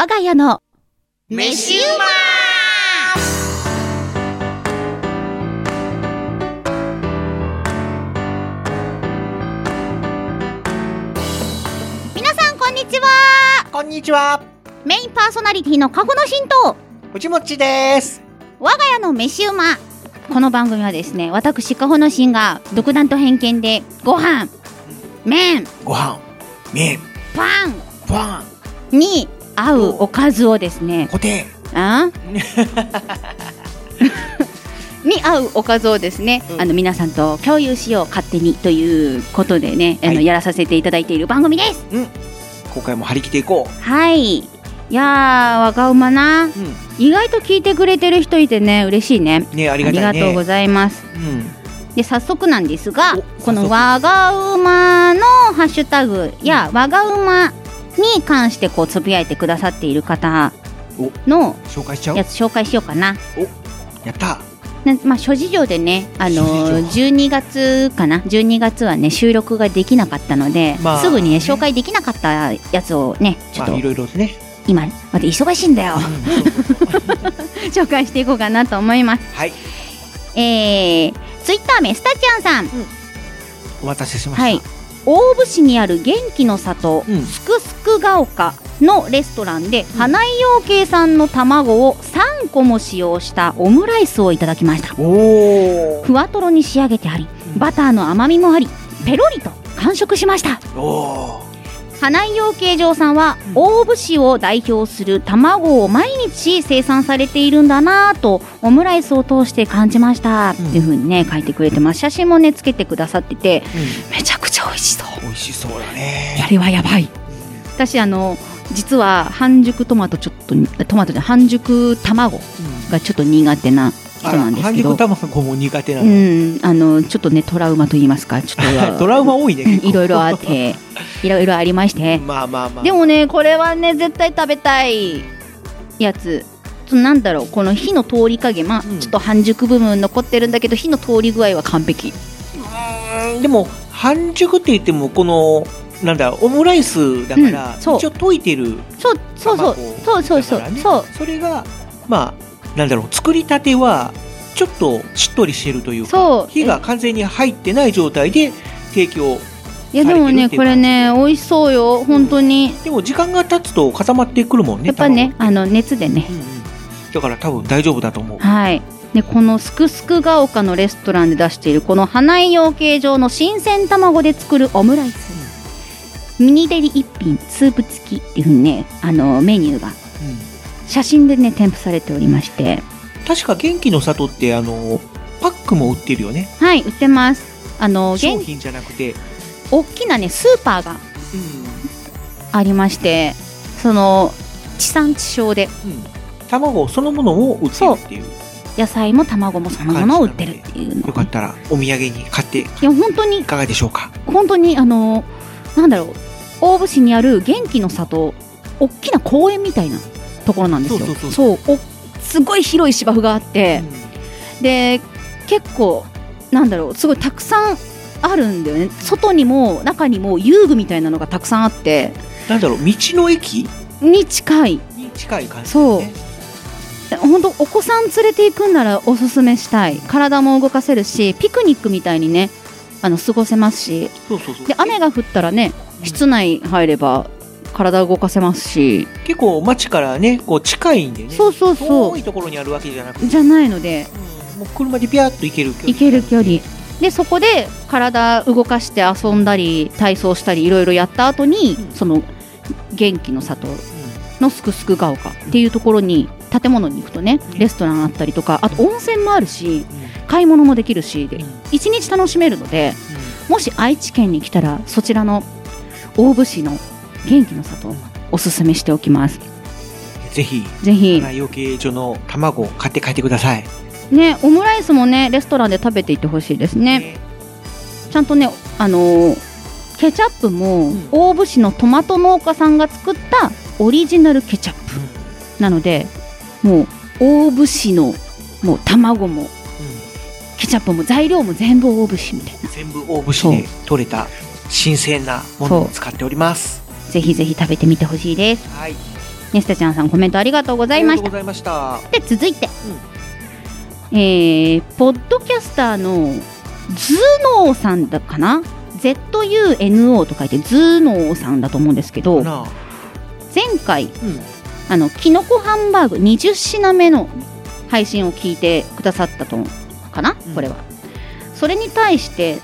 我が家の。飯うま。皆さんこんにちは。こんにちは。メインパーソナリティのカゴの神道藤もっちです。我が家の飯うま。この番組はですね私カホの神が独断と偏見でご飯麺ご飯麺パンパンに合うおかずをですね。固定。あ？に合うおかずをですね、うん。あの皆さんと共有しよう勝手にということでね、あのはいやらさせていただいている番組です。今回も張り切っていこはい。いやー若馬な。う、う意外と聞いてくれてる人いてね嬉しいね。ん、ねあありがとうございます。うん。で早速なんですがおこの早速我が馬のハッシュタグや我が馬に関してこうつぶやいてくださっている方の紹介しちゃう？やつ紹介しようかな。やった。ねまあ、諸事情でね、あのー諸事12月かな？12月はね収録ができなかったので、まあすぐにね紹介できなかったやつをねちょっとまあいろいろね、今また忙しいんだよ。うん 紹介していこうかなと思います。はい。えー、ツイッター名スタちゃん。さん。お待たせしました、はい大府市にある元気の里、うん。すくすくが丘のレストランで、花井養鶏さんの卵を3個も使用したオムライスをいただきました。おふわとろに仕上げてありバターの甘みもありペロリと完食しました。おお花井養鶏場さんは大府市を代表する卵を毎日生産されているんだなぁとオムライスを通して感じました、っていう風にね書いてくれてます写真もねつけてくださっててー、めちゃくちゃ美味しそう。うん、美味しそうだあねれはやばい。私あの実は半熟トマトちょっとトマトじゃ半熟卵がちょっと苦手な人なんです半けど。熟卵も苦手なうの、ん。あのちょっとねトラウマと言いますか。ちょっと トラウマ多いね いろいろあって。いろいろありまして。まあまあまあ。でもねこれはね絶対食べたいやつ。なんだろうこの火の通り加減。まあ、うん。ちょっと半熟部分残ってるんだけど火の通り具合は完璧。うん。でも半熟って言ってもこのなんだオムライスだから、うん。一応溶いてる。そうそうそう。そうそうそう。それがまあなんだろう作りたてはちょっとしっとりしてるというかそう。火が完全に入ってない状態で提供いやでもねこれね美味しそうよ本当に。でも時間が経つと固まってくるもんねやっぱね卵あの熱でね。うんうん。だから多分大丈夫だと思う。はい。でこのすくすくが丘のレストランで出しているこの花井養鶏場の新鮮卵で作るオムライス、ミニデリ一品スープ付きっていうふうにねあのメニューが。うん写真でね添付されておりまして。確か元気の里ってあのパックも売ってるよね。はい売ってます。あの現商品じゃなくて、大きなねスーパーがうん。ありましてその地産地消で。うん、卵そのものを売ってるっていう。野菜も卵もそのものを売ってるっていうの。よかったらお土産に買って。いいや本当にかがでしょうか？本当にあのなんだろう。大府市にある元気の里大きな公園みたいなところなんですよ。そうおすごい広い芝生があって、で結構なんだろうすごいたくさんあるんだよね。外にも中にも遊具みたいなのがたくさんあって。なんだろう道の駅？に近い。に近い感じ、そう。本当お子さん連れて行くんならおすすめしたい。体も動かせるしピクニックみたいにねあの過ごせますし。そうそうそう。で雨が降ったらね室内入れば体動かせますし、結構街からね、こう近いんでね。そうそうそう。遠いところにあるわけじゃなくて、じゃないので、うん。もう車でピャーっと行ける距離。行ける距離。で、そこで体動かして遊んだり、体操したり、いろいろやった後に、うん。その、元気の里うのすくすくが丘っていうところに、建物に行くとね、レストランあったりとか、あと温泉もあるし、買い物もできるし、でうん。一日楽しめるので、もし愛知県に来たら、そちらの大府市の元気の里、おすすめしておきます。ぜひ、ぜひ、花養鶏所の卵を買って帰ってください。ね、オムライスもね、レストランで食べていってほしいですね。ちゃんとね、あのーケチャップも、ん大府市のトマト農家さんが作ったオリジナルケチャップなので、もう大府市のもう卵もケチャップも材料も全部大府市みたいな。全部大節で取れた新鮮なものを使っております。ぜひぜひ食べてみてほしいです。はい。ネスタちゃんさんコメントありがとうございましたした。で続いて、えー、ポッドキャスターのズノーさんだかな？ZUNO と書いてズノーさんだと思うんですけど。前回うん。あのきのこハンバーグ20品目の配信を聞いてくださったとかな、うんこれはそれに対して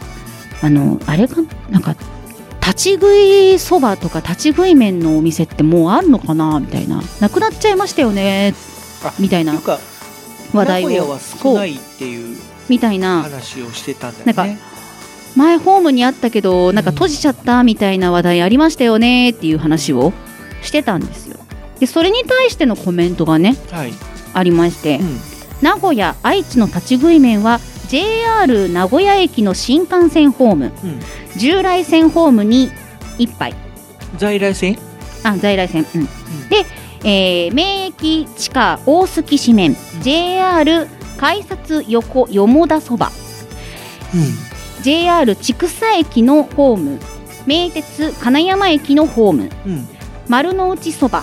あのあれかなんか立ち食いそばとか立ち食い麺のお店ってもうあるのかなみたいななくなっちゃいましたよねあみたいな話題を名古屋は少ないっていうみたいな話をしてたんだよね。なん前ホームにあったけどなんか閉じちゃったみたいな話題ありましたよねっていう話をしてたんですよでそれに対してのコメントがねはい。ありまして、うん。名古屋愛知の立ち食い麺は JR 名古屋駅の新幹線ホーム。うん。従来線ホームに1杯。在来線？あ在来線。うん。で、えー名駅地下大月市麺 JR 改札横よもだそば。う JR 千種駅のホーム。名鉄金山駅のホーム。ん。うん。丸の内そば。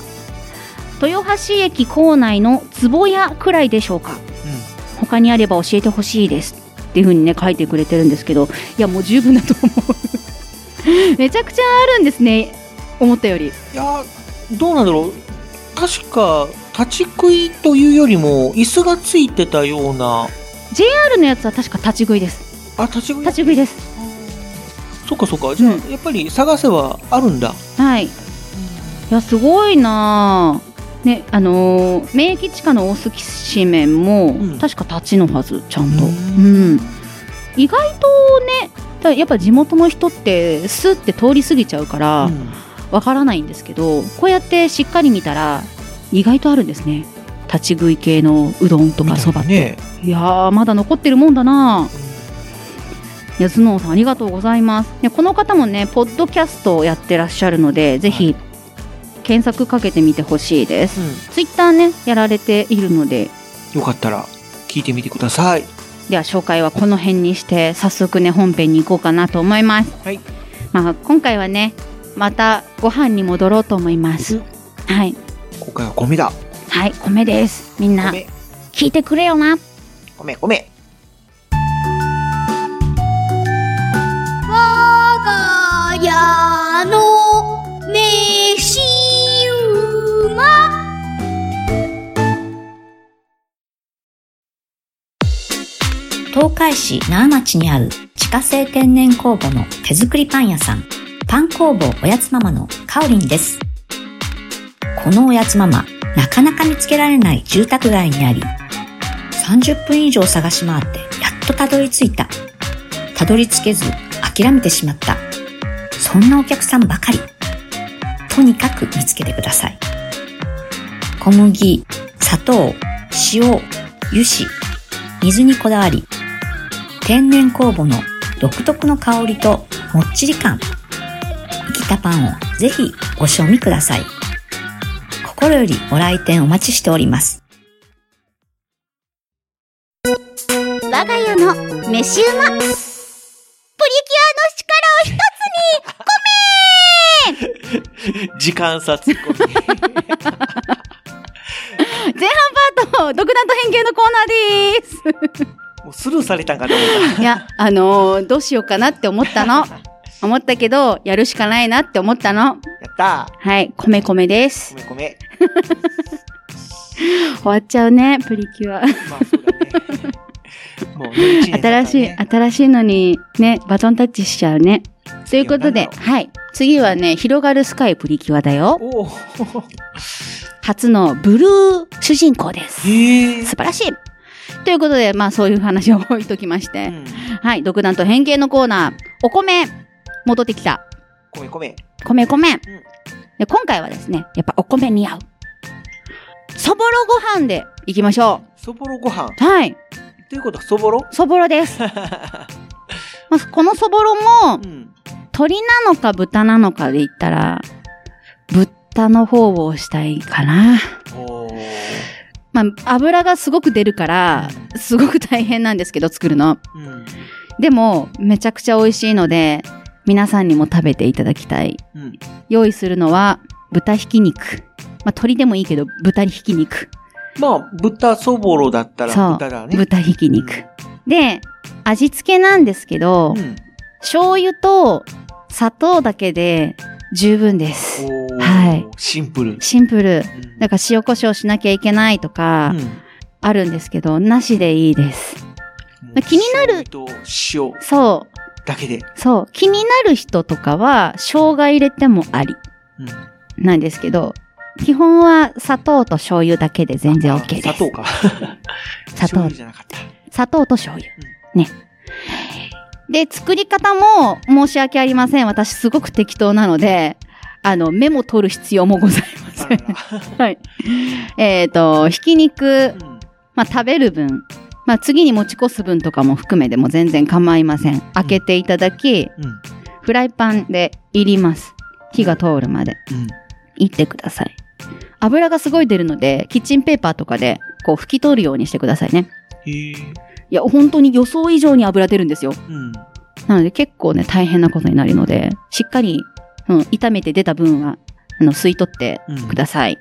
豊橋駅構内の坪屋くらいでしょうか他にあれば教えてほしいですっていう風にね書いてくれてるんですけどいやもう十分だと思う。めちゃくちゃあるんですね思ったより。いやーどうなんだろう。確か立ち食いというよりも椅子がついてたような。JR のやつは確か立ち食いです。あ立ち食い？立ち食いです。そっかそっか。じゃあ、うん。やっぱり探せはあるんだ。はい。いやすごいなあねあのー名駅地下の大月市麺も、うん。確か立ちのはずちゃんと。ううん。ん意外とねだやっぱ地元の人ってスッて通り過ぎちゃうから、うん。わからないんですけどこうやってしっかり見たら意外とあるんですね。立ち食い系のうどんとかそばって、ねいやーまだ残ってるもんだな。いや頭脳さんありがとうございます。ねこの方もねポッドキャストをやってらっしゃるのでぜひ検索かけてみてほしいです、うツイッターねやられているので。ん、よかったら聞いてみてください。では紹介はこの辺にして早速ね本編に行こうかなと思います、はい。まあ、今回はねまたご飯に戻ろうと思います、うん。はい。今回は米だ。はい米です。みんな米。聞いてくれよな。米米東海市那覇町にある自家製天然酵母の手作りパン屋さん、パン工房おやつママのカオリンです。このおやつママ、なかなか見つけられない住宅街にあり、30分以上探し回ってやっとたどり着いた。たどり着けず諦めてしまった。そんなお客さんばかり。とにかく見つけてください。小麦、砂糖、塩、油脂、水にこだわり、天然酵母の独特の香りともっちり感。生きたパンをぜひご賞味ください。心よりご来店お待ちしております。我が家の飯馬プリキュアの力を一時間差ツッコミ 前半パート独断と偏見のコーナーですもうスルーされたんかと思っいや、あのーどうしようかなって思ったの。思ったけど、やるしかないなって思ったの。やったはい、米米です。ー。米米。終わっちゃうね、プリキュア。まあそうだ ね。新しい、ね新しいのにね、バトンタッチしちゃうね。ということで、次はい。次はね、広がるスカイプリキュアだよ。初のブルー主人公です。素晴らしい。ということで、まあそういう話を置いときまして。うん。はい、独断と偏見のコーナー、お米、戻ってきた。米米。米米。で今回はですね、やっぱお米に合う。そぼろご飯でいきましょそぼろご飯。う。はい、ということ？はそぼろ？そぼろです。まあ、このそぼろもう、ん。鶏なのか豚なのかで言ったら、豚の方をしたいかな。まあ、油がすごく出るから、すごく大変なんですけど、作るの。うん。でも、めちゃくちゃ美味しいので、皆さんにも食べていただきたい。うん。用意するのは、豚ひき肉。まあ、鶏でもいいけど、豚ひき肉。まあ、豚そぼろだったら豚だね。豚ひき肉。で、味付けなんですけど、うん。醤油と砂糖だけで十分です。はい。シンプル。シンプル。うんだから塩コショウしなきゃいけないとか、うんあるんですけど、なしでいいです。気になる塩そだけで。う、そう。気になる人とかは、生姜入れてもありうん。なんですけど、基本は砂糖と醤油だけで全然 OK です。砂糖か。砂糖醤油じゃなかった。砂糖と醤油。ね。で、作り方も申し訳ありません。私すごく適当なので、あの、メモ取る必要もございません。はい。えっ、と、ひき肉、うんまあ、食べる分、まあ、次に持ち越す分とかも含めても全然構いません。開けていただき、うん。フライパンでいります。火が通るまで。うん。いってください。油がすごい出るので、キッチンペーパーとかで、こう拭き取るようにしてくださいね。へえ。いや、本当に予想以上に油出るんですよ。うん。なので結構ね、大変なことになるので、しっかり、うん、炒めて出た分は、あの、吸い取ってうんください。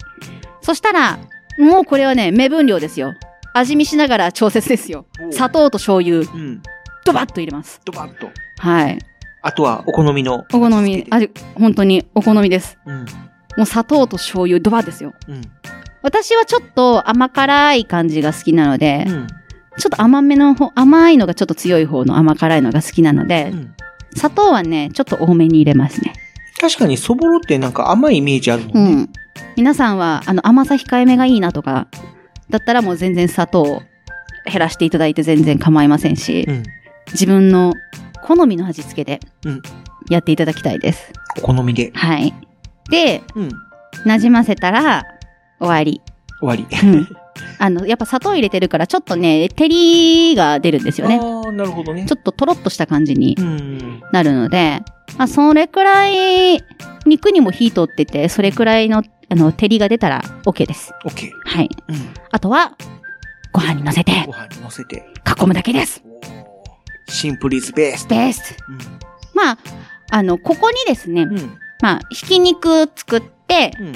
そしたら、もうこれはね、目分量ですよ。味見しながら調節ですよ。砂糖と醤油、うん。ドバッと入れます。ドバッと。はい。あとは、お好みの。お好み、味、本当にお好みです。うん。もう砂糖と醤油、ドバッですよ。うん。私はちょっと甘辛い感じが好きなので、うん。ちょっと甘めの方、甘いのがちょっと強い方の甘辛いのが好きなので、うん砂糖はね、ちょっと多めに入れますね。確かにそぼろってなんか甘いイメージあるもうんね。ん。皆さんは、あの、甘さ控えめがいいなとか、だったらもう全然砂糖を減らしていただいて全然構いませんし、うん。自分の好みの味付けでうん、やっていただきたいです。お好みで。はい。で、うん。馴染ませたら、終わり。終わり。うん。あの、やっぱ砂糖入れてるから、ちょっとね、照りが出るんですよね。ああ、なるほどね。ちょっととろっとした感じにうん。なるので、まあ、それくらい、肉にも火通ってて、それくらいの、あの、照りが出たら OK です。オッケー。はい。うん。あとは、ご飯に乗せてご、飯に乗せて。囲むだけです。シンプルイズベースト。です。まあ、あの、ここにですね、うん。うん。まあ、ひき肉作って、うん。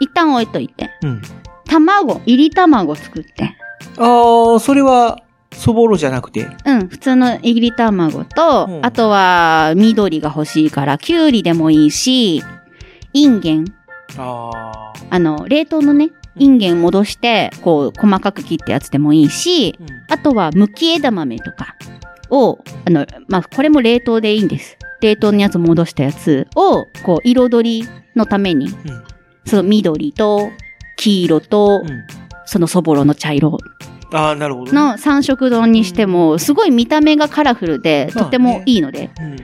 一旦置いといて、うん。卵、入り卵作って、ああ、それは、そぼろじゃなくて？うん、普通の入り卵と、うんあとは、緑が欲しいから、きゅうりでもいいし、インゲン、ああ。あの、冷凍のね、インゲン戻して、こう、細かく切ったやつでもいいし、うん。あとは、むき枝豆とかを、あの、まあ、これも冷凍でいいんです。冷凍のやつ戻したやつを、こう、彩りのために、うん。その緑と、黄色と、うん。そのそぼろの茶色ああ、なるほどね。の三色丼にしても、すごい見た目がカラフルで、まあねとてもいいので、うん。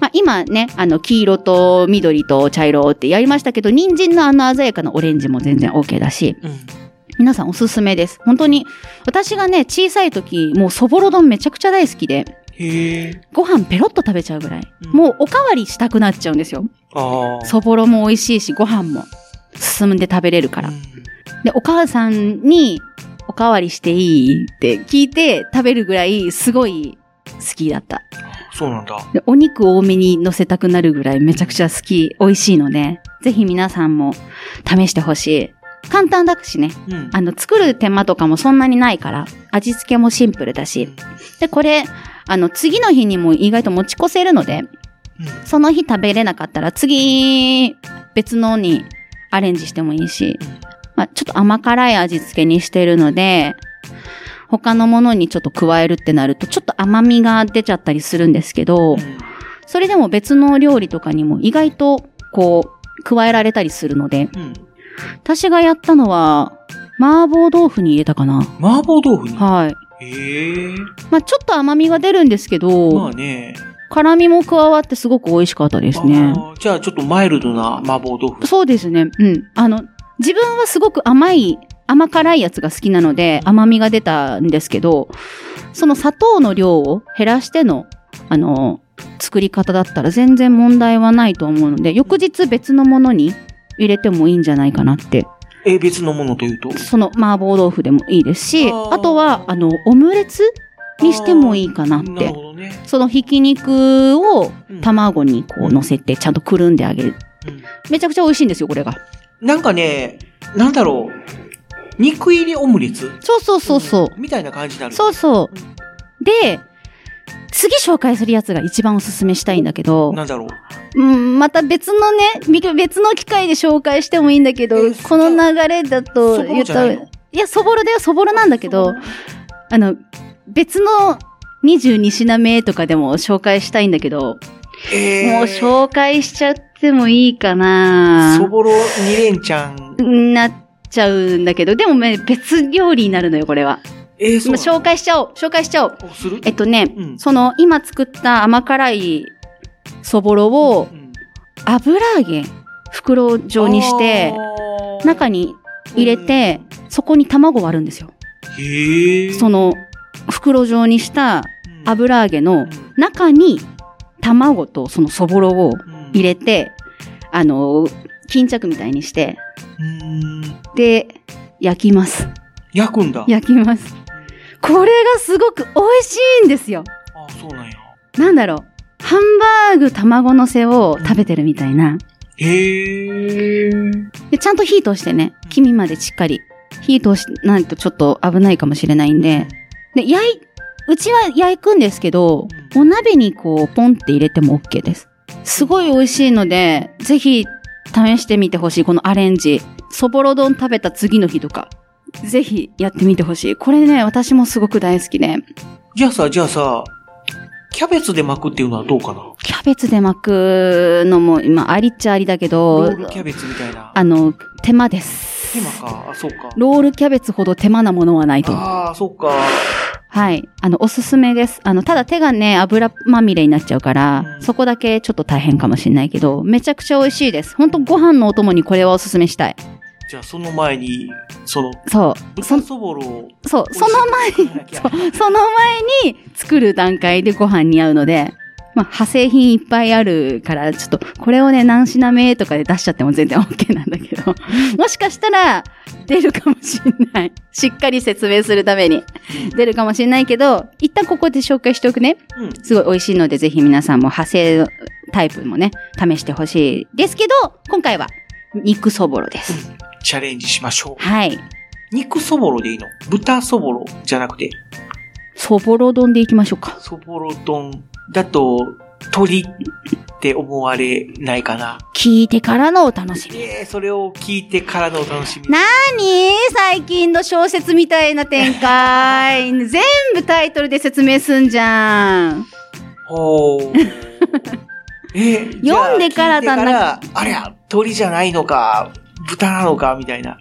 まあ、今ね、あの、黄色と緑と茶色ってやりましたけど、人参のあの鮮やかなオレンジも全然 OK だし、うん。皆さんおすすめです。本当に、私がね、小さい時、もうそぼろ丼めちゃくちゃ大好きで。ご飯ペロッと食べちゃうぐらい、うんもうおかわりしたくなっちゃうんですよ。ああ。そぼろも美味しいし、ご飯も進んで食べれるから。うんで、お母さんに、おかわりしていいって聞いて食べるぐらい、すごい好きだった。そうなんだ。でお肉多めに乗せたくなるぐらいめちゃくちゃ好き、美味しいので、ぜひ皆さんも試してほしい。簡単だしね。うん。あの、作る手間とかもそんなにないから、味付けもシンプルだし。で、これ、あの、次の日にも意外と持ち越せるので、うんその日食べれなかったら次、別のにアレンジしてもいいし、まあ、ちょっと甘辛い味付けにしてるので、他のものにちょっと加えるってなると、ちょっと甘みが出ちゃったりするんですけど、それでも別の料理とかにも意外と、こう、加えられたりするので、うん。私がやったのは、麻婆豆腐に入れたかな。麻婆豆腐に？はい。へえ。まあちょっと甘みが出るんですけど、まあね。辛みも加わってすごく美味しかったですね。じゃあちょっとマイルドな麻婆豆腐。そうですね。うん。あの、自分はすごく甘い、甘辛いやつが好きなので甘みが出たんですけど、その砂糖の量を減らしての、あの、作り方だったら全然問題はないと思うので、翌日別のものに入れてもいいんじゃないかなって。え、別のものというと？その麻婆豆腐でもいいですし、あとは、あの、オムレツにしてもいいかなってね。そのひき肉をうん卵にこう乗せてちゃんとくるんであげる。うんめちゃくちゃ美味しいんですよ、これが。なんかね、なんだろう。肉入りオムレツ？そうそうそうそう。んみたいな感じになる。そうそう。で、次紹介するやつが一番おすすめしたいんだけど、なんだろう。うん、また別のね、み別の機会で紹介してもいいんだけどえ、この流れだと言ったいや、そぼろだよ、そぼろなんだけど、あの、別の22品目とかでも紹介したいんだけど、えー、もう紹介しちゃってもいいかなそぼろ二連ちゃん。なっちゃうんだけど、でもね、別料理になるのよ、これは。えー、紹介しちゃおう、紹介しちゃおう。えっとね、うんその今作った甘辛いそぼろをうん油揚げ袋状にして中に入れてそこに卵割るんですよ。へえ。その袋状にしたうん油揚げの中に卵とそのそぼろをうん入れて、あの、巾着みたいにして、うんで、焼きます。焼くんだ。焼きます。これがすごく美味しいんですよ。あ、そうなんや。なんだろう。ハンバーグ卵のせを食べてるみたいな。へえ。でちゃんと火通してね、黄身までしっかり。火通しないとちょっと危ないかもしれないんで。で、焼い、うちは焼くんですけど、お鍋にこう、ポンって入れても OK です。すごい美味しいので、ぜひ試してみてほしい、このアレンジ。そぼろ丼食べた次の日とか、ぜひやってみてほしい。これね、私もすごく大好きで、じゃあさ、じゃあさ、キャベツで巻くっていうのはどうかな？キャベツで巻くのも、今、ありっちゃありだけロど、ールキャベツみたいな。あの、手間です。手間か。あ、そうか。ロールキャベツほど手間なものはないと。ああ、そうか。はい。あの、おすすめです。あの、ただ手がね、油まみれになっちゃうから、うんそこだけちょっと大変かもしれないけど、めちゃくちゃ美味しいです。ほんとご飯のお供にこれはおすすめしたい。じゃあ、その前に、その、そう。そ豚そぼろを。そう、その前に、にそうその前に作る段階でご飯に合うので、まあ、派生品いっぱいあるから、ちょっと、これをね、何品目とかで出しちゃっても全然 OK なんだけど、もしかしたら、出るかもしれない。しっかり説明するために。出るかもしれないけど、一旦ここで紹介しておくね。うん。すごい美味しいので、ぜひ皆さんも派生タイプもね、試してほしいですけど、今回は、肉そぼろです。チャレンジしましょう。はい。肉そぼろでいいの？豚そぼろじゃなくて、そぼろ丼でいきましょうか。そぼろ丼だと、鳥って思われないかな。聞いてからのお楽しみ。ええそれを聞いてからのお楽しみ。なに最近の小説みたいな展開。全部タイトルで説明すんじゃん。ほう。え読んでからだなありゃ、鳥じゃないのか、豚なのか、みたいな。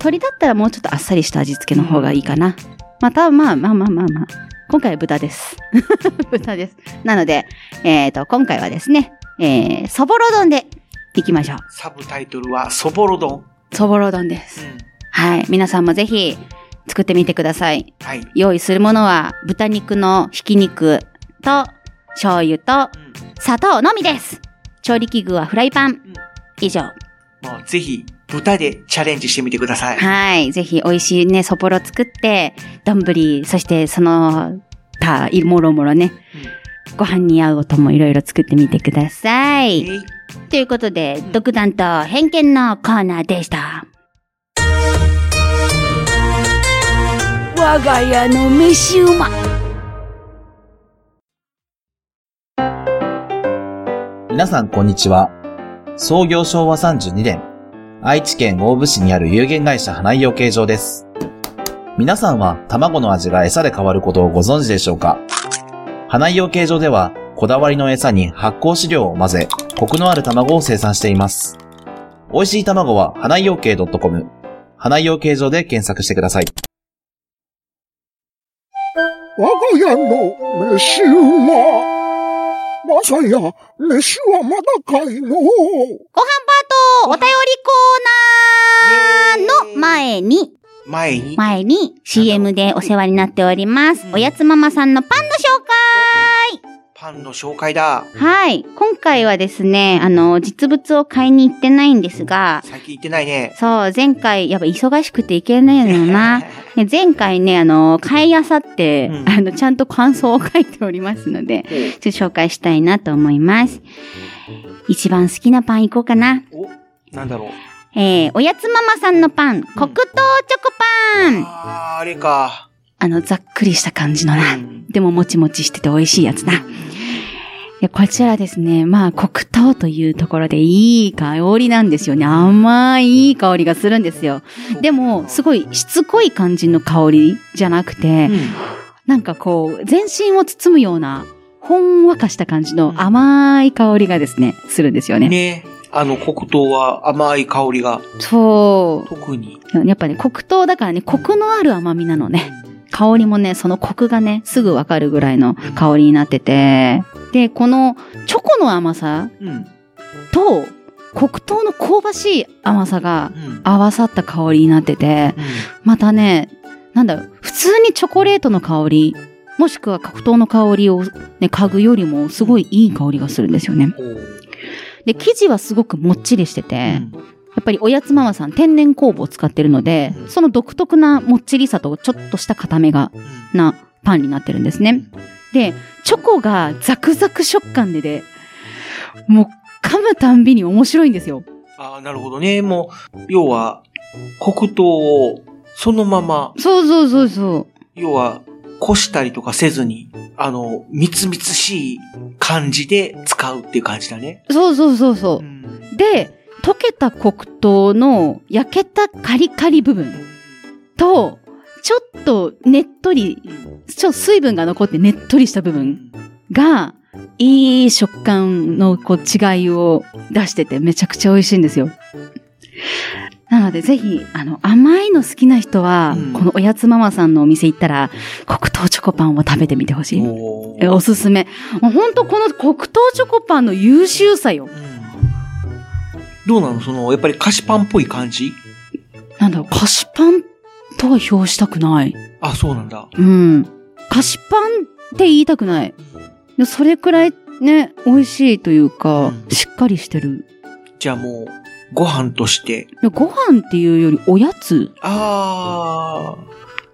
鳥だったらもうちょっとあっさりした味付けの方がいいかな。また、まあまあまあまあまあ。今回は豚です。豚です。なので、えっ、と、今回はですね、えー、そぼろ丼でいきましょう。サブタイトルは、そぼろ丼。そぼろ丼でうす。ん。はい。皆さんもぜひ作ってみてください。はい。用意するものは豚肉のひき肉と醤油とうん。砂糖のみです。調理器具はフライパン。以上。まあ、ぜひ、豚でチャレンジしてみてください。はい。ぜひ美味しいね、そぼろ作って、丼、そしてその他、いもろもろね、ご飯に合うお供いろいろ作ってみてください。えいということで、独断と偏見のコーナーでした。我が家の飯うま。皆さんこんにちは。創業昭和32年、愛知県大府市にある有限会社花井養鶏場です。皆さんは卵の味が餌で変わることをご存知でしょうか？花井養鶏場では、こだわりの餌に発酵飼料を混ぜ、コクのある卵を生産しています。美味しい卵は花井養鶏 .com、花井養鶏場で検索してください。我が家の飯は、まさや、飯はまだかいのご飯お便りコーナーの前に、前に。前に CM でお世話になっております。おやつママさんのパンの紹介パンの紹介だ。はい。今回はですね、あの、実物を買いに行ってないんですが、最近行ってないね。そう、前回、やっぱ忙しくて行けないのよな。ね前回ね、あの、買いあさって、うんあの、ちゃんと感想を書いておりますので、ちょっと紹介したいなと思います。一番好きなパンいこうかな。お、なんだろう。えー、おやつママさんのパン、黒糖チョコパン。あー、あれか。あの、ざっくりした感じのな。うんでももちもちしてて美味しいやつな。こちらですね、まあ、黒糖というところでいい香りなんですよね。甘いいい香りがするんですよ。でも、すごいしつこい感じの香りじゃなくて、うんなんかこう、全身を包むような、ほんわかした感じの甘い香りがですね、するんですよね。ね。あの、黒糖は甘い香りが、そ特に。う。やっぱね、黒糖だからね、コクのある甘みなのね。香りもね、そのコクがね、すぐわかるぐらいの香りになってて。で、このチョコの甘さうん。と黒糖の香ばしい甘さがうん。合わさった香りになってて、またね、なんだろう、普通にチョコレートの香り、もしくは黒糖の香りをね、嗅ぐよりもすごいいい香りがするんですよね。で、生地はすごくもっちりしてて、やっぱりおやつママさん天然酵母を使ってるので、うんその独特なもっちりさとちょっとした固めが、うんなパンになってるんですね。で、チョコがザクザク食感でで、もう噛むたんびに面白いんですよ。ああ、なるほどね。もう、要は、黒糖をそのまま、そうそうそうそ要は、こしたりとかせずに、あの、みつみつしい感じで使うっていう感じだね。う。そうそうそうそうう。んで、溶けた黒糖の焼けたカリカリ部分と、ちょっとねっとり、ちょっと水分が残ってねっとりした部分が、いい食感のこう違いを出しててめちゃくちゃ美味しいんですよ。なのでぜひ、あの、甘いの好きな人は、うんこのおやつママさんのお店行ったら、黒糖チョコパンを食べてみてほしい。おえおすすめ。もうほんとこの黒糖チョコパンの優秀さよ。うんどうなの？その、やっぱり菓子パンっぽい感じ？なんだろう、菓子パンとは表したくない。あ、そうなんだ。うん。菓子パンって言いたくない。でそれくらいね、美味しいというか、うんしっかりしてる。じゃあもう、ご飯として。でご飯っていうよりおやつあ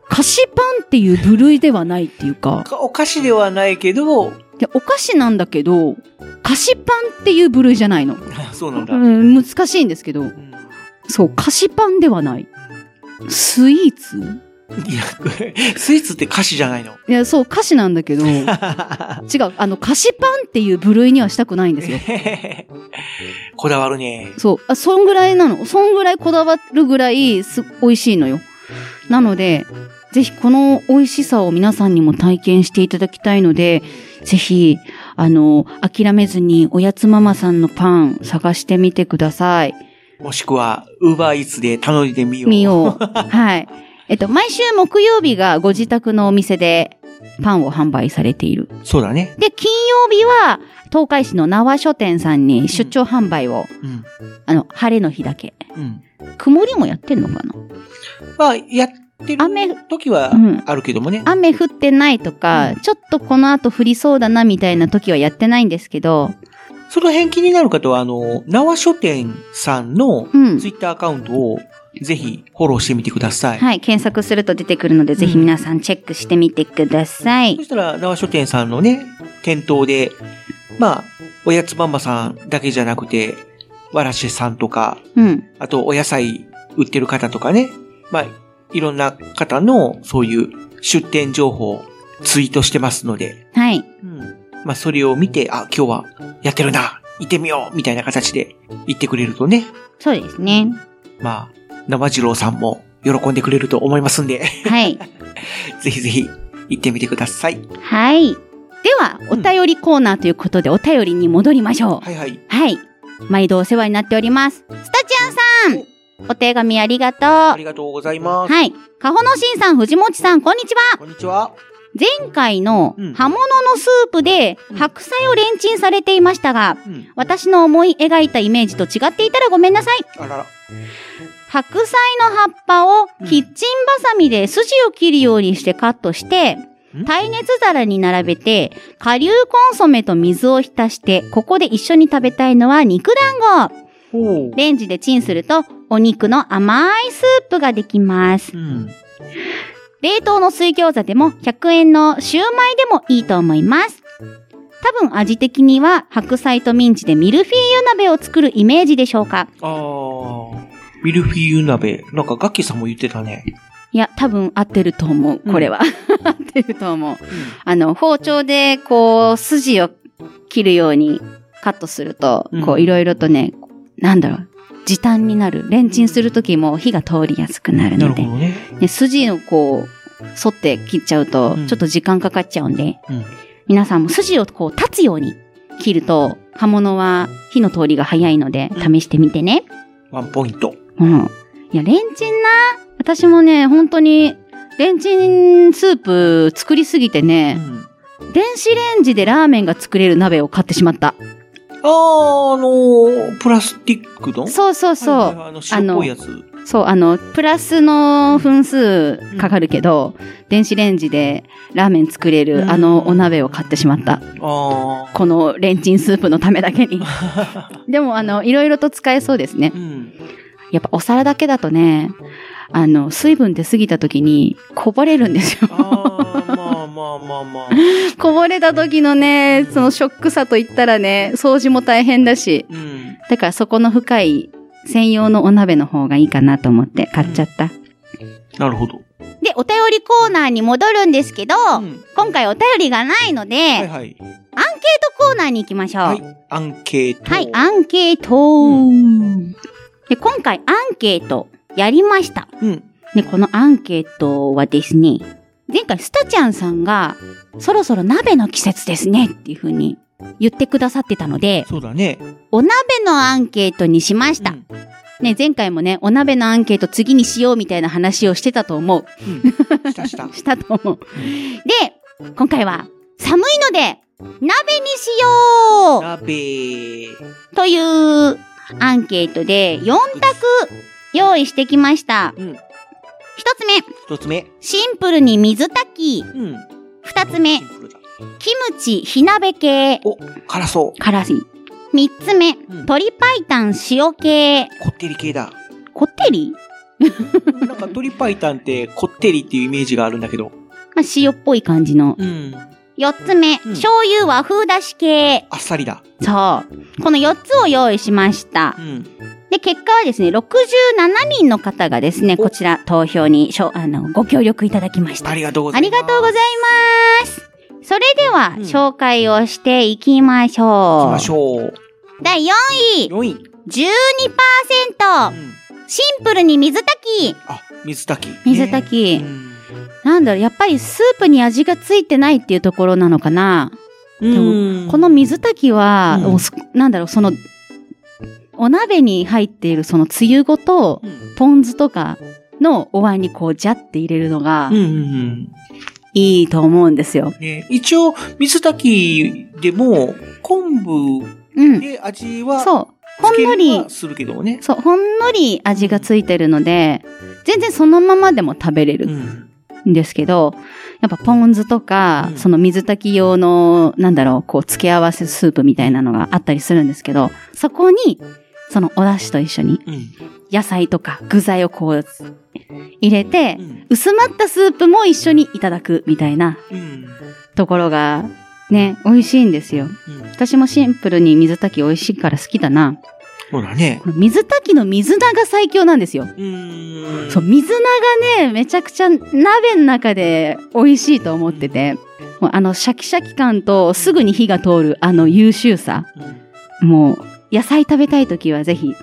菓子パンっていう部類ではないっていうかあ、、お菓子ではないけど、でお菓子なんだけど、菓子パンっていう部類じゃないの。そうなんだ。うん、難しいんですけど、うんそう、菓子パンではない。スイーツいや、スイーツって菓子じゃないの。いや、そう、菓子なんだけど、違う、あの、菓子パンっていう部類にはしたくないんですよ。こだわるね。そう。あ、そんぐらいなの。そんぐらいこだわるぐらいす、美味しいのよ。なので、ぜひこの美味しさを皆さんにも体験していただきたいので、ぜひ、あの、諦めずにおやつママさんのパン探してみてください。もしくは、ウーバーイーツで頼んでみよう。見よう。はい。えっと、毎週木曜日がご自宅のお店でパンを販売されている。そうだね。で、金曜日は、東海市の縄書店さんに出張販売を、うん。あの、晴れの日だけ。うん。曇りもやってんのかな？まあ、やってる雨時はうんあるけどもね。雨降ってないとか、うんちょっとこの後降りそうだなみたいな時はやってないんですけど、その辺気になる方は、あの、縄書店さんのうんツイッターアカウントをぜひフォローしてみてください。はい、検索すると出てくるので、ぜひ皆さんチェックしてみてくださいそ。したら、縄書店さんのね、店頭で、まあ、おやつママさんだけじゃなくて、わらしさんとか、うん。あとお野菜売ってる方とかね、まあ、いろんな方のそういう出店情報をツイートしてますので、はい。うん。まあ、それを見て、あ、今日はやってるな、行ってみようみたいな形で言ってくれるとね、そうですね。まあ、生次郎さんも喜んでくれると思いますんで、はい。ぜひぜひ行ってみてください。はい。では、お便りコーナーということで、お便りに戻りましょう。はいはい。はい。毎度お世話になっております。スタチアンさんお手紙ありがとう。ありがとうございます。はい。かほのしんさん、藤もちさん、こんにちは。こんにちは。前回のうん葉物のスープでうん白菜をレンチンされていましたが、うん。私の思い描いたイメージと違っていたらごめんなさい。あらら。白菜の葉っぱをキッチンバサミで筋を切るようにしてカットしてん、耐熱皿に並べて、顆粒コンソメと水を浸して、ここで一緒に食べたいのは肉団子。レンジでチンすると、お肉の甘いスープができます。うん。冷凍の水餃子でも100円のシューマイでもいいと思います。多分味的には白菜とミンチでミルフィーユ鍋を作るイメージでしょうか。ミルフィーユ鍋。なんかガッキーさんも言ってたね。いや、多分合ってると思う、これは。合ってると思う。あの、包丁でこう、筋を切るようにカットすると、こううんいろいろとね、なんだろう、時短になる。レンチンするときも火が通りやすくなるので。ね。ね、筋をこう、沿って切っちゃうとう、んちょっと時間かかっちゃうんで、うん皆さんも筋をこう立つように切ると、刃物は火の通りが早いので、うん試してみてね。ワンポイント。うん。いや、レンチンな。私もね、本当に、レンチンスープ作りすぎてうね、ん。電子レンジでラーメンが作れる鍋を買ってしまった。あー、あのー、プラスチックのそうそうそう。はいはいはいあの、白っぽいやつ。そう、あの、プラスの分数かかるけど、電子レンジでラーメン作れうんるあのお鍋を買ってしまった。あこのレンチンスープのためだけに。でも、あの、いろいろと使えそうですねー。。うん。やっぱお皿だけだとね、あの、水分出過ぎた時にこぼれるんですよ。まあまあまあまあ。こぼれた時のね、そのショックさといったらね、掃除も大変だし。うん。だからそこの深い専用のお鍋の方がいいかなと思って買っちゃった。なるほど。で、お便りコーナーに戻るんですけど、うん今回お便りがないので、はいはい。アンケートコーナーに行きましょう。ははいい、。アンケート。アンケート、で、今回アンケートやりました。うん。で、このアンケートはですね、前回スタちゃんさんが、そろそろ鍋の季節ですねっていう風に言ってくださってたので、そうだね。お鍋のアンケートにしました。うんね、前回もね、お鍋のアンケート次にしようみたいな話をしてたと思う。うん。したした。したと思う。で、今回は寒いので、鍋にしよ鍋。うというアンケートで4択用意してきました。うん。1つ目、一つ目。シンプルに水炊き。うん。2つ目キムチ火鍋系。お、辛そう。辛い。3つ目、ん鶏白湯塩系。こってり系だ。こってり？なんか鶏白湯ってこってりっていうイメージがあるんだけど。まあ、塩っぽい感じの。うん。4つ目、うん醤油和風だし系。あっさりだ。そう。この4つを用意しましたう。ん。で、結果はですね、67人の方がですね、おこちら投票にしょあのご協力いただきました。ありがとうござあいます。りがとうございます。それでは、うん紹介をしていきましょう。行きましょう。第4位、4位。12%。うん。シンプルに水炊き。あ、水炊き。水炊きうんなんだろう、やっぱりスープに味がついてないっていうところなのかな。うん。この水炊きは、うんなんだろう、その、お鍋に入っているそのつゆごと、うん、ポン酢とかのお椀にこう、ジャって入れるのがうん、うんうん。いいと思うんですよ。ね、一応、水炊きでも、昆布うん。で味は、そう。ほんのり、するけどね。そう、ほんのり味がついてるので、全然そのままでも食べれるうん。んですけど、やっぱポン酢とか、うんその水炊き用の、なんだろう、こう、付け合わせスープみたいなのがあったりするんですけど、そこに、そのお出汁と一緒にうん。野菜とか具材をこう、入れてう、ん。薄まったスープも一緒にいただくみたいなうん。ところが、ね、美味しいんですよ。うん。私もシンプルに水炊き美味しいから好きだな。そうだね。水炊きの水菜が最強なんですよ。う。そう、水菜がね、めちゃくちゃ鍋の中で美味しいと思ってて、もうあのシャキシャキ感とすぐに火が通るあの優秀さ。うん。もう、野菜食べたいときはぜひ、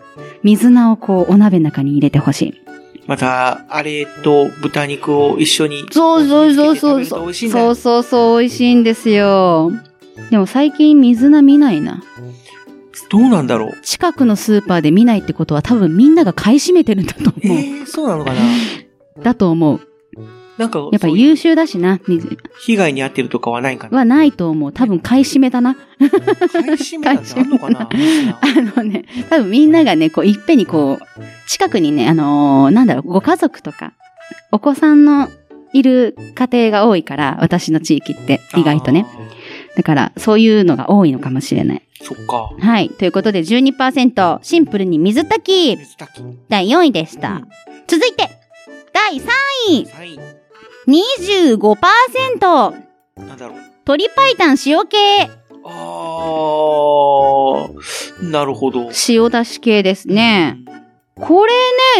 水菜をこう、お鍋の中に入れてほしい。また、あれと豚肉を一緒に。そうそうそうそうそうそうそう、美味しいんですよ。でも最近水菜見ないな。どうなんだろう。近くのスーパーで見ないってことは多分みんなが買い占めてるんだと思う。えー、そうなのかな だと思う。なんか、やっぱ優秀だしな、水被害に遭ってるとかはないかな。はないと思う。多分買い占めだな。買い占めなんてあんのかな あのね、多分みんながね、こう、いっぺんにこう、近くにね、あのーなんだろう、ご家族とか、お子さんのいる家庭が多いから、私の地域って、意外とね。。だから、そういうのが多いのかもしれない。そっか。はい。ということで、12%、シンプルに水炊き、水炊き。第4位でした。続いて、第3位、3位。25%、なんだろう。鶏白湯塩系、あー、なるほど。塩出し系ですね。これ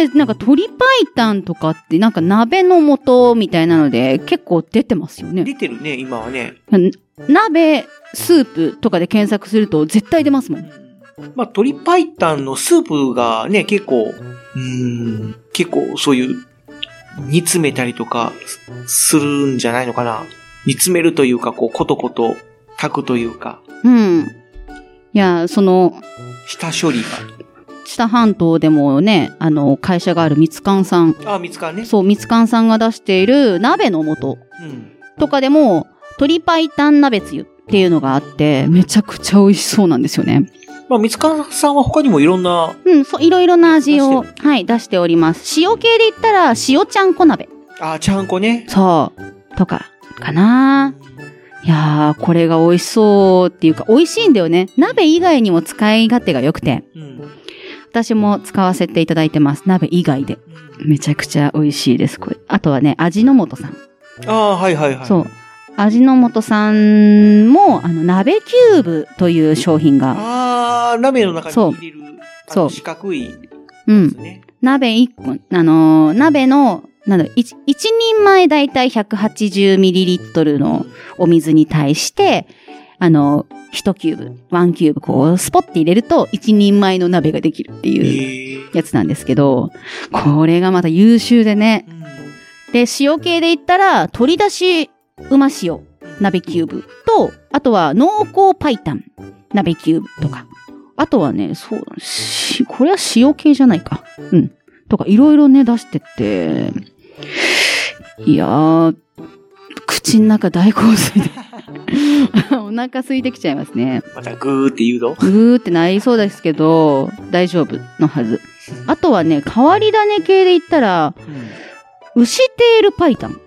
ね、なんか鶏白湯とかってなんか鍋の素みたいなので結構出てますよね。出てるね、今はね。鍋、スープとかで検索すると絶対出ますもん。まあ、鶏白湯のスープがね、結構、うーん、結構そういう、煮詰めたりとかすするんじゃないのかな。煮詰めるというか、こう、コトコト炊くというか、うん。いや、その、下処理知多半島でもね、あの、会社があるみつかんさん。が。あ、見つかんね。そう、みつかんさんが出している鍋の素うん。とかでも、鶏白湯鍋つゆっていうのがあって、めちゃくちゃ美味しそうなんですよね。まあ、見つかさんは他にもいろんな、うん、そう、いろいろな味を、はい、出しております。塩系で言ったら、塩ちゃんこ鍋。あ、ちゃんこね。そう。とか、かないやー、これが美味しそうっていうか、美味しいんだよね。鍋以外にも使い勝手が良くて、うん。私も使わせていただいてます。鍋以外で。めちゃくちゃ美味しいです、これ。あとはね、味の素さん。ああ、はいはいはい。そう。味の素さんも、あの、鍋キューブという商品が、ああ、鍋の中に入れる、あそうの四角いやうんつ。ね。鍋1個、あのー鍋の、なんだろう、一一人前だいたい 180ml のお水に対して、あの、1キューブ、1キューブ、こう、スポッて入れると、1人前の鍋ができるっていうへえ。やつなんですけど、これがまた優秀でね。うんで、塩系で言ったら、鶏だしうま塩、鍋キューブと、あとは濃厚パイタン、鍋キューブとか。あとはね、そうだ、し、これは塩系じゃないか。うん。とか、いろいろね、出してって、いやー、口の中大洪水で、お腹空いてきちゃいますね。またグーって言うのぐーってなりそうですけど、大丈夫のはず。あとはね、変わり種系で言ったら、牛テールパイタン。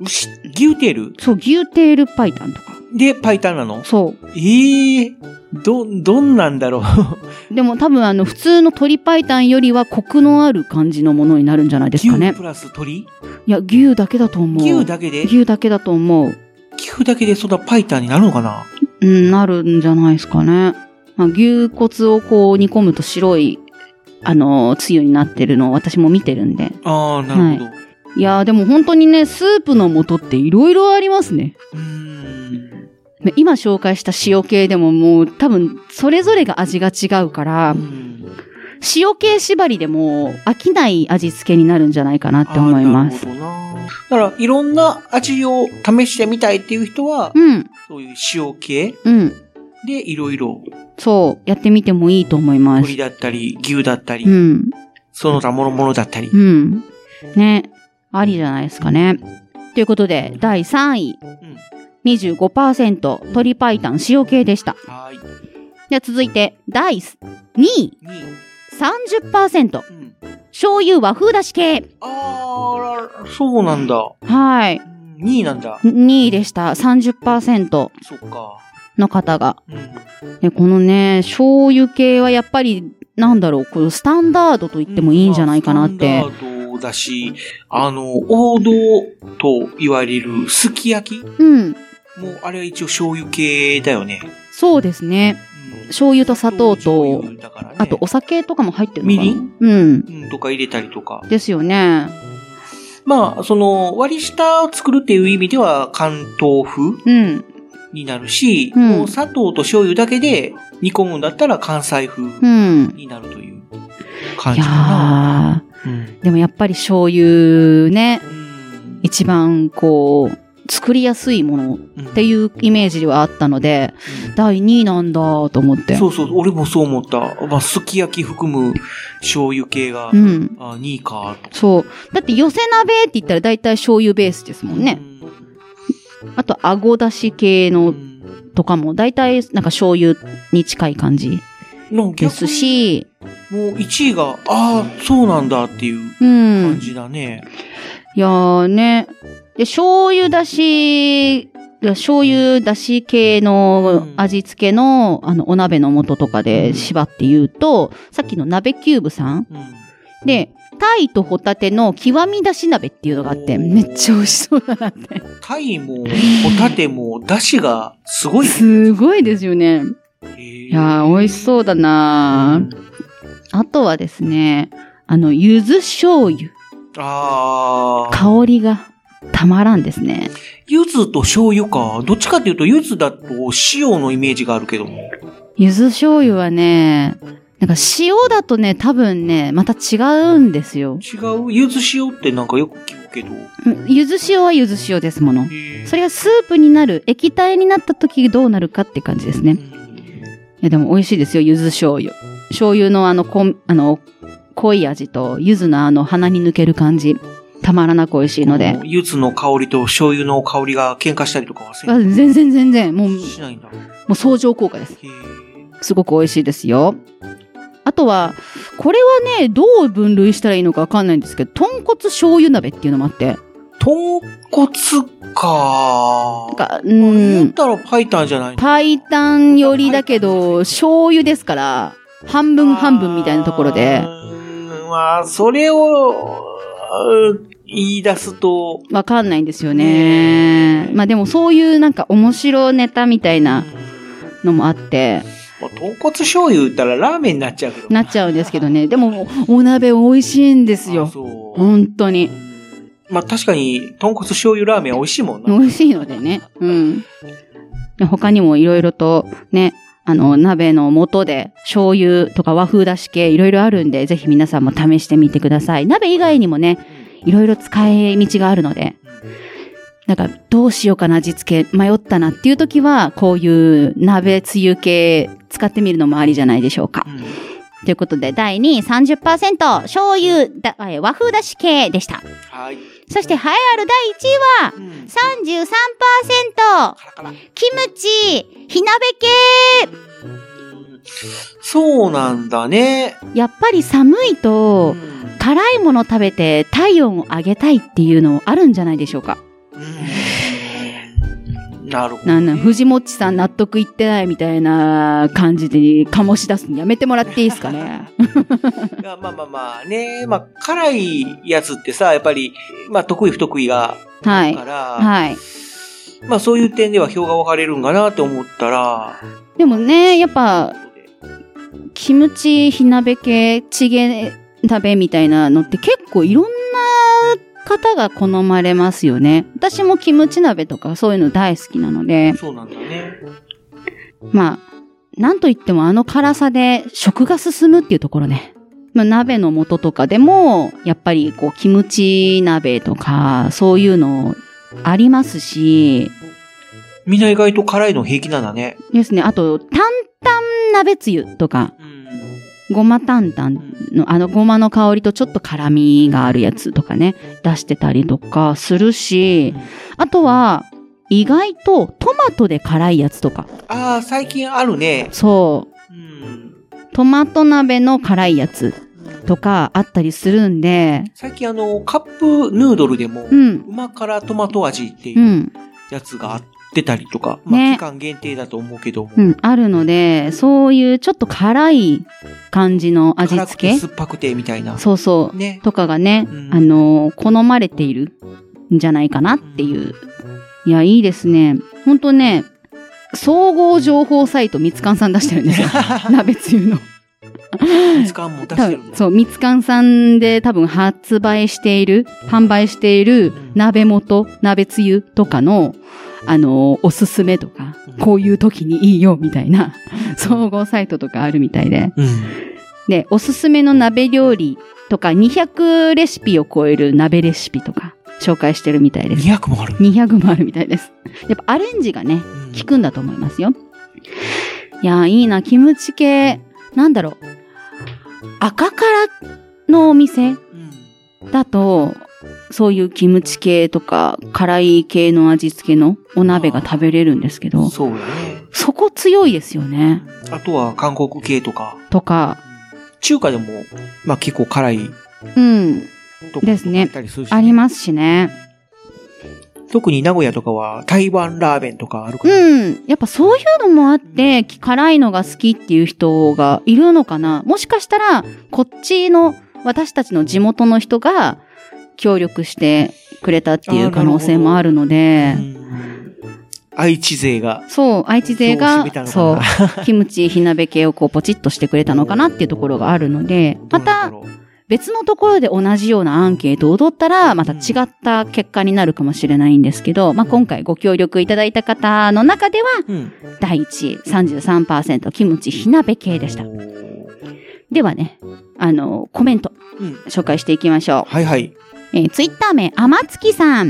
牛、牛テール？そう、牛テールパイタンとか。で、パイタンなの？そう。ええど、どんなんだろう？でも多分あの、普通の鶏パイタンよりはコクのある感じのものになるんじゃないですかね。牛プラス鳥？いや、牛だけだと思う。牛だけで？牛だけだと思う。牛だけでそんなパイタンになるのかな？うん、なるんじゃないですかね。まあ、牛骨をこう煮込むと白い、あの、つゆになってるのを私も見てるんで。ああ、なるほど。いやーでも本当にね、スープの素っていろいろありますね。今紹介した塩系でももう多分それぞれが味が違うから、塩系縛りでも飽きない味付けになるんじゃないかなって思います。だから、いろんな味を試してみたいっていう人は、うん、そういう塩系うん。でいろいろ、そう、やってみてもいいと思います鳥。だったり、牛だったり、うん、その他諸々だったり。うん。ね、ありじゃないですかね。ということで、第3位、うん25%、鶏白湯塩系でした。はーい。では続いて、第2位、2位。30%、うん。醤油和風だし系。あー、そうなんだ。はい。2位なんだ。2位でした。30%そっか。の方が。うん。で、このね、醤油系はやっぱり、なんだろう、このスタンダードと言ってもいいんじゃないかなって。まあだし、あの、王道と言われるすき焼きうん。もう、あれは一応醤油系だよね。そうですね。うん醤油と砂糖と醤、油だからねあとお酒とかも入ってるのかなみりん？うん。うん、とか入れたりとか。ですよね。まあ、その、割り下を作るっていう意味では、関東風うん。になるし、うんもう砂糖と醤油だけで煮込むんだったら関西風うん。になるという感いじかな。やうんー、でもやっぱり醤油ね、うん一番こう、作りやすいものっていうイメージはあったので、第2位なんだと思って。そうそう、俺もそう思った。まあ、すき焼き含む醤油系が、うん。あ、2位か、と。そう。だって寄せ鍋って言ったら大体醤油ベースですもんね。あと、あごだし系うのん。とかも大体なんか醤油に近い感じのですし、もう1位が、ああ、そうなんだっていううん。感じだね。いやーね。で、醤油だし、醤油だし系の味付けの、あの、お鍋の素とかで縛って言うと、さっきの鍋キューブさんうん。で、タイとホタテの極みだし鍋っていうのがあって、めっちゃ美味しそうだなって。タイも、ホタテも、出汁がすごい。すごいですよね。いいやー、美味しそうだなーあとはですね、あの、柚子醤油。ああ。香りがたまらんですね。柚子と醤油か。どっちかっていうと、柚子だと塩のイメージがあるけども。柚子醤油はね、なんか塩だとね、多分ね、また違うんですよ。違う？柚子塩ってなんかよく聞くけど。うん柚子塩は柚子塩ですもの。それがスープになる、液体になった時どうなるかって感じですね。いや、でも美味しいですよ、柚子醤油。醤油のあの、こん、あの、濃い味と、柚子のあの、鼻に抜ける感じ。たまらなく美味しいのでこ。柚子の香りと醤油の香りが喧嘩したりとかはせんあ全然全然、もう、もしないんだ。う相乗効果です。すごく美味しいですよ。あとは、これはね、どう分類したらいいのかわかんないんですけど、豚骨醤油鍋っていうのもあって、豚骨かなんか、う言っん、たらパイタンじゃないパイタン寄りだけど、醤油ですから、半分半分みたいなところでまあ、それを、うん言い出すと、わかんないんですよね。まあでもそういうなんか面白ネタみたいなのもあって、まあ豚骨醤油言ったらラーメンになっちゃうけど。なっちゃうんですけどね。でも、お鍋美味しいんですあよ。そう。本当に。まあ確かに、豚骨醤油ラーメン美味しいもんな。美味しいのでね。うん。で他にもいろいろとね、あの、鍋の素で醤油とか和風だし系いろいろあるんで、ぜひ皆さんも試してみてください。鍋以外にもね、いろいろ使い道があるので、なんかどうしようかな味付け迷ったなっていう時は、こういう鍋つゆ系使ってみるのもありじゃないでしょうか。うんということで、第2位30%、醤油だ、え和風だし系でした。はい。そして、栄えある第1位は、うん。33%、カラカラキムチ、火鍋系。うんそうなんだね。やっぱり寒いと、辛いもの食べて体温を上げたいっていうのあるんじゃないでしょうか。うんなるほど、なんなん、藤もっちさん納得いってないみたいな感じで醸し出すのやめてもらっていいですかね。まあまあまあね、まあ辛いやつってさ、やっぱり、まあ得意不得意がはい。あるから、はい。まあそういう点では票が分かれるんかなって思ったら、でもね、やっぱ、キムチ、火鍋系、チゲ鍋みたいなのって結構いろんな方が好まれますよね。私もキムチ鍋とかそういうの大好きなので、そうなんだね。まあ、なんといってもあの辛さで食が進むっていうところね。まあ、鍋の素とかでも、やっぱりこう、キムチ鍋とか、そういうのありますし、みんな意外と辛いの平気なんだね。ですね。あと、担々鍋つゆとか、うん。ごま担々の、あのごまの香りとちょっと辛みがあるやつとかね、出してたりとかするし、あとは、意外とトマトで辛いやつとか。ああ、最近あるね。そう。うん。トマト鍋の辛いやつとかあったりするんで、最近あの、カップヌードルでも、うん。うま辛トマト味っていううんやつがあってたりとか、まあね期間限定だと思うけども。うん。あるので、そういうちょっと辛い感じの味辛く付けて酸っぱくてみたいな。そうそう。ね。とかがね、うんあのー好まれているんじゃないかなっていう。いや、いいですね。ほんとね、総合情報サイトみつかんさん出してるんですよ。鍋つゆの。時間も出多してるんだ。分そう、みつかんさんで多分発売している、販売している鍋元、鍋つゆとかの、あの、おすすめとか、こういう時にいいよみたいな、総合サイトとかあるみたいで。うん。で、おすすめの鍋料理とか、200レシピを超える鍋レシピとか、紹介してるみたいです。200もある。200もあるみたいです。やっぱアレンジがね、効くんだと思いますよ。いやー、いいな、キムチ系、なんだろう。赤からのお店うん。だと、そういうキムチ系とか、辛い系の味付けのお鍋が食べれるんですけど、そうよね。そこ強いですよね。あとは韓国系とか、とか、中華でも、まあ結構辛いうん、とこですねあったりするし、ありますしね。特に名古屋とかは台湾ラーメンとかあるから。うん。やっぱそういうのもあって、辛いのが好きっていう人がいるのかなもしかしたら、こっちの私たちの地元の人が協力してくれたっていう可能性もあるので、愛知勢が。そう、愛知勢が、そう、キムチ火鍋系をこうポチッとしてくれたのかなっていうところがあるので、また別のところで同じようなアンケートを取ったら、また違った結果になるかもしれないん。ですけど、まあ、今回ご協力いただいた方の中では、うん。第1位33%キムチ火鍋系でした。ではね、あの、コメント。紹介していきましょうはいはい。う。えーツイッター名、あまつきさん。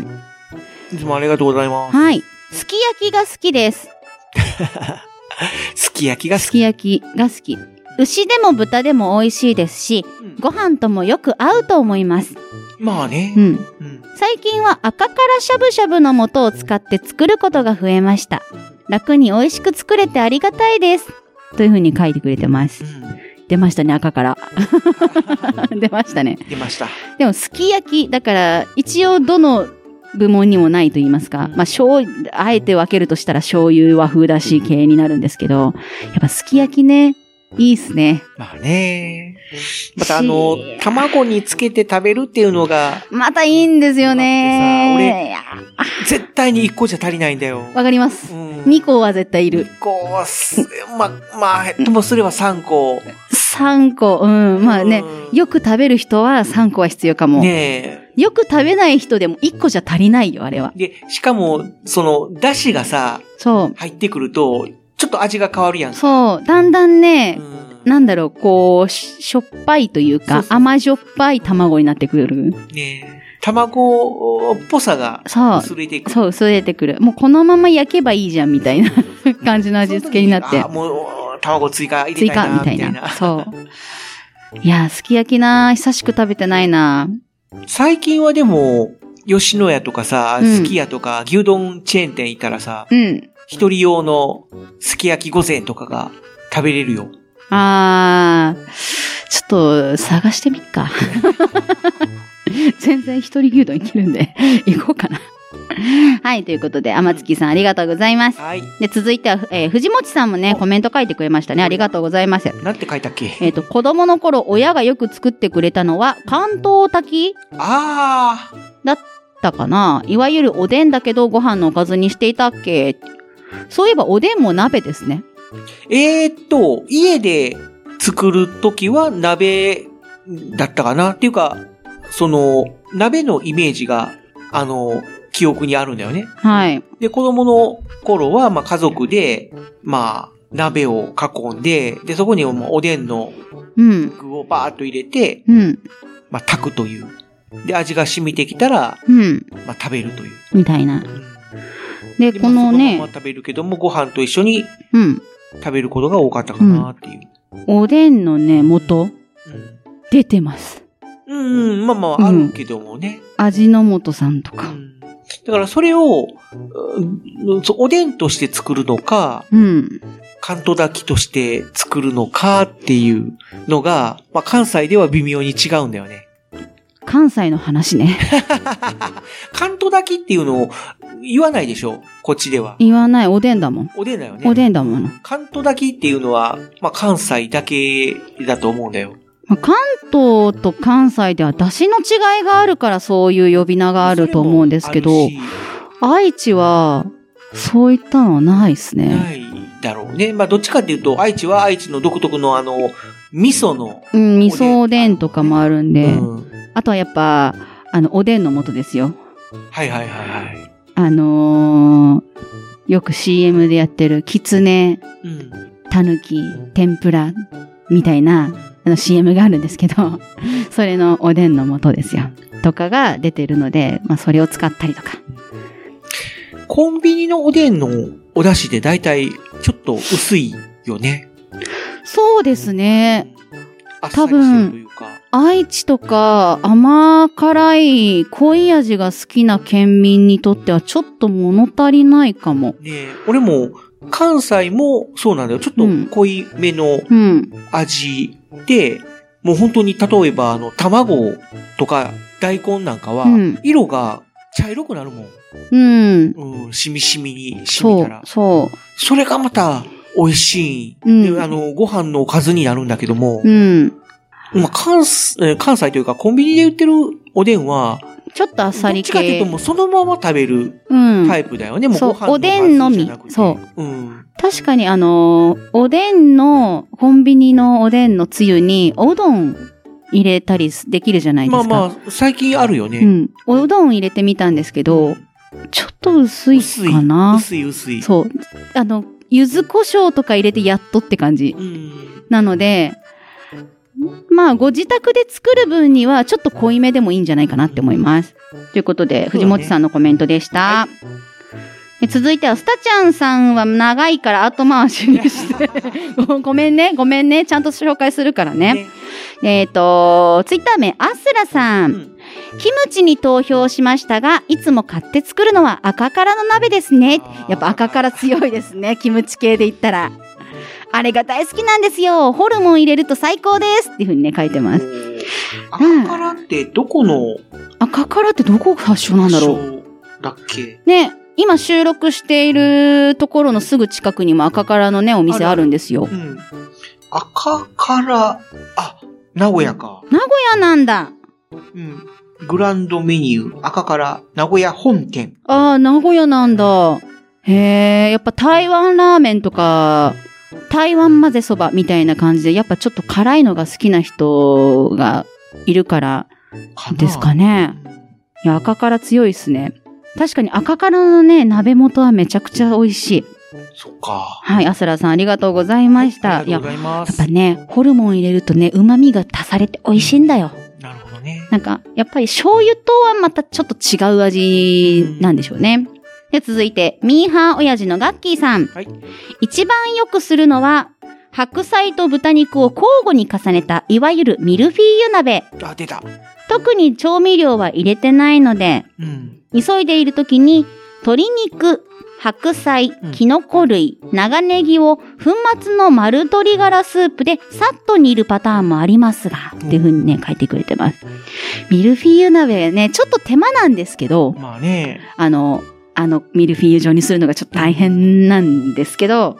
いつもありがとうございます。はい。すき焼きが好きです。すき焼きが好すき。き焼きが好き。牛でも豚でも美味しいですし、うんご飯ともよく合うと思います。まあねう。ん。うん。最近は赤からしゃぶしゃぶの素を使って作ることが増えました。楽に美味しく作れてありがたいです。というふうに書いてくれてます。うん出ましたね、赤から。出ましたね。出ました。でも、すき焼き、だから、一応どの部門にもないと言いますか、まあ、醤油、あえて分けるとしたら醤油和風だし系になるんですけど、やっぱすき焼きね、いいっすね。まあね。またあの、卵につけて食べるっていうのが、またいいんですよね。だっていや絶対に1個じゃ足りないんだよ。わかります。うん。2個は絶対いる。2個はす、ま、まあ、ともすれば3個。3個、うん。まあね、うんよく食べる人は3個は必要かも。ねよく食べない人でも1個じゃ足りないよ、あれはえ。。で、しかも、その、だしがさ、そう。入ってくると、ちょっと味が変わるやんか。そう。だんだんねう、ん。なんだろう、こう、ししょっぱいというか、そうそうそう甘じょっぱい卵になってくる。ねえ。卵っぽさがそう。薄れていく。そう、薄れてくる。もうこのまま焼けばいいじゃん、みたいな 感じの味付けになってあ。もう、卵追加入れ追加、たいな、みたいな。そう。いや、すき焼きな久しく食べてないな最近はでも、吉野家とかさ、うんすき家とか、牛丼チェーン店行ったらさ、うん。一人用のすき焼き御膳とかが食べれるよ。あー、ちょっと探してみっか。全然一人牛丼いけるんで、行こうかな。はい、ということで、天月さんありがとうございます。はい。で、続いては、えー藤本さんもね、コメント書いてくれましたね。ありがとうございます。なんて書いたっけ？えっ、と、子供の頃、親がよく作ってくれたのは、関東炊き？あだったかな？いわゆるおでんだけど、ご飯のおかずにしていたっけ？そういえば、おでんも鍋ですね。ー。えー、っと、家で作るときは鍋だったかな？っていうか、その、鍋のイメージが、あの、記憶にあるんだよね。はい。で、子供の頃は、まあ、家族で、まあ、鍋を囲んで、で、そこにおでんのうん。具をバーっと入れて、うん。まあ、炊くという。で、味が染みてきたら、うん。まあ、食べるという。みたいな。うんで、でこのまあそのままね、食べるけども、ご飯と一緒にうん。食べることが多かったかなっていう。おでんのね、元、出てます。うん、うん、まあまあ、あるけどもね。味の素さんとか。うんだから、それを、おでんとして作るのか、うん。関東炊きとして作るのかっていうのが、まあ、関西では微妙に違うんだよね。関西の話ね。関東炊きっていうのを言わないでしょ？こっちでは。言わない、おでんだもん。おでんだよね。おでんだもの。関東炊きっていうのは、まあ、関西だけだと思うんだよ。まあ関東と関西では出汁の違いがあるからそういう呼び名があると思うんですけど、愛知は、そういったのはないですね。ないだろうね。まあ、どっちかっていうと、愛知は愛知の独特のあの、味噌の、うん、味噌おでんとかもあるんで、うんあとはやっぱ、あの、おでんの素ですよ。はいはいはいはい。あのーよく CM でやってる、キツネ、うん。タヌキ、天ぷら、みたいな、あの CM があるんですけど、それのおでんの素ですよ。とかが出てるので、まあそれを使ったりとか。コンビニのおでんのお出汁でだいたいちょっと薄いよね。そうですね。あっさりしてるというか。愛知とか甘辛い濃い味が好きな県民にとってはちょっと物足りないかも。ねえ俺も関西もそうなんだよ。ちょっと濃いめのうん。味で、もう本当に例えばあの卵とか大根なんかはうん色が茶色くなるもん。うん。うん、しみしみにしそうみたら、。そそれがまた美味しい。うんであの、ご飯のおかずになるんだけどもう。、うん。まあ、関関西というかコンビニで売ってるおでんは、ちょっとあっさりどっちかという系と。もうそのまま食べるうん。タイプだよね。もうそうご飯のおでんのみそう。うん。確かにあのーおでんの、コンビニのおでんのつゆに、おうどん入れたりできるじゃないですか。まあまあ、最近あるよね。うん。おうどん入れてみたんですけど、ちょっと薄い薄い。かな。薄い薄い。そう。あの、柚子胡椒とか入れてやっとって感じ。うん。なので、まあ、ご自宅で作る分には、ちょっと濃いめでもいいんじゃないかなって思います。ということで、藤本さんのコメントでした。で続いては、スタちゃんさんは長いから後回しにして。ご ごめんね、ごめんね。ちゃんと紹介するからね。えっ、と、ツイッター名、アスラさん。うんキムチに投票しましたが、いつも買って作るのは赤辛の鍋ですね。やっぱ赤辛強いですね。キムチ系で言ったら。あれが大好きなんですよ。ホルモン入れると最高です。っていうふうにね、書いてます。赤辛ってどこの赤辛ってどこが発祥なんだろう。だっけ？ね、今収録しているところのすぐ近くにも赤辛のね、お店あるんですよう。ん。赤辛、あ、名古屋か。名古屋なんだ。うん。グランドメニュー、赤辛、名古屋本店。ああ、名古屋なんだ。へえ、やっぱ台湾ラーメンとか、台湾混ぜそばみたいな感じで、やっぱちょっと辛いのが好きな人がいるからですかね。いや、赤辛強いっすね。確かに赤辛のね、鍋元はめちゃくちゃ美味しい。そっか。はい、アスラさんありがとうございました。いやありがとうご、ざいまやっす。ぱね、ホルモン入れるとね、旨味が足されて美味しいんだよ。なるほどね。なんか、やっぱり醤油とはまたちょっと違う味なんでしょうね。で、続いて、ミーハー親父のガッキーさん。はい一番よくするのは、白菜と豚肉を交互に重ねた、いわゆるミルフィーユ鍋。あ、出た。特に調味料は入れてないので、うん。急いでいる時に、鶏肉、白菜うん、キノコ類、長ネギを粉末の丸鶏ガラスープでさっと煮るパターンもありますが、っていう風にね、書いてくれてます。ミルフィーユ鍋ね、ちょっと手間なんですけど、まあね。あの、あの、ミルフィーユ状にするのがちょっと大変なんですけど、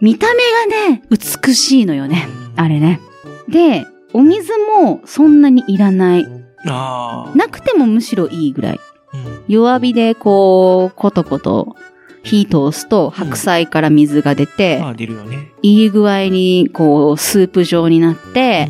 見た目がね、美しいのよね。あれね。で、お水もそんなにいらない。なくてもむしろいいぐらい。うん弱火でこう、コトコト火通すと白菜から水が出て、まあ出るよね。いい具合にこう、スープ状になって、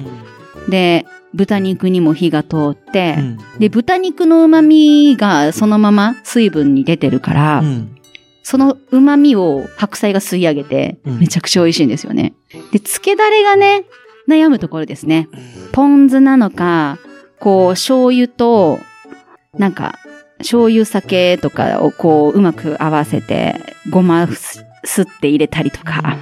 で、豚肉にも火が通って、うん。で、豚肉の旨味がそのまま水分に出てるから、うん。その旨味を白菜が吸い上げて、うんめちゃくちゃ美味しいんですよね。で、漬けだれがね、悩むところですね。ポン酢なのか、こう、醤油と、なんか、醤油酒とかをこう、うまく合わせて、ごます吸って入れたりとか、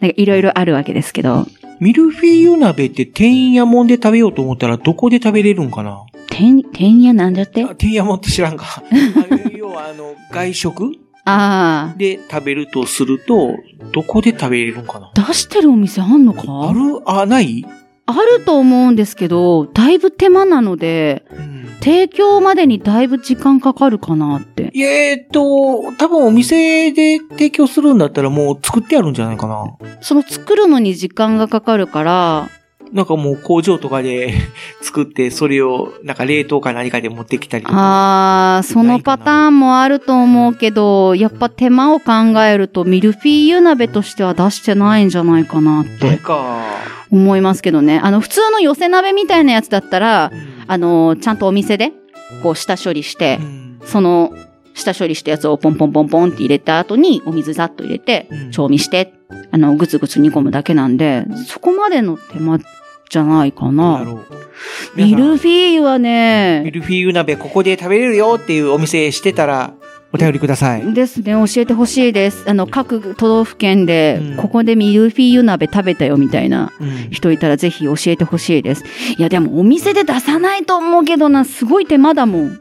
なんかいろいろあるわけですけど、ミルフィーユ鍋って天屋もんで食べようと思ったらどこで食べれるんかな？てん、てんやなんだって？あ天屋もんって知らんか。あ要はあの、外食？あで食べるとすると、どこで食べれるんかな？あ、出してるお店あんのか？ある？あ、ない？あると思うんですけど、だいぶ手間なので、うん。提供までにだいぶ時間かかるかなって。えーっと、多分お店で提供するんだったらもう作ってあるんじゃないかな。その作るのに時間がかかるから、なんかもう工場とかで 作って、それをなんか冷凍か何かで持ってきたりとか。あー、そのパターンもあると思うけど、やっぱ手間を考えるとミルフィーユ鍋としては出してないんじゃないかなってか。思いますけどね。あの、普通の寄せ鍋みたいなやつだったら、うんあの、ちゃんとお店で、こう下処理してう、んその下処理したやつをポンポンポンポンって入れた後に、お水ざっと入れてうん、調味して、あの、ぐつぐつ煮込むだけなんで、そこまでの手間じゃないかな。ミルフィーユはミね、ルフィーユ鍋ここで食べれるよっていうお店してたら、お便りください。ですね、教えてほしいです。あの、各都道府県でうん、ここでミルフィーユ鍋食べたよみたいなうん。人いたらぜひ教えてほしいです。いや、でもお店で出さないと思うけどな、すごい手間だもん。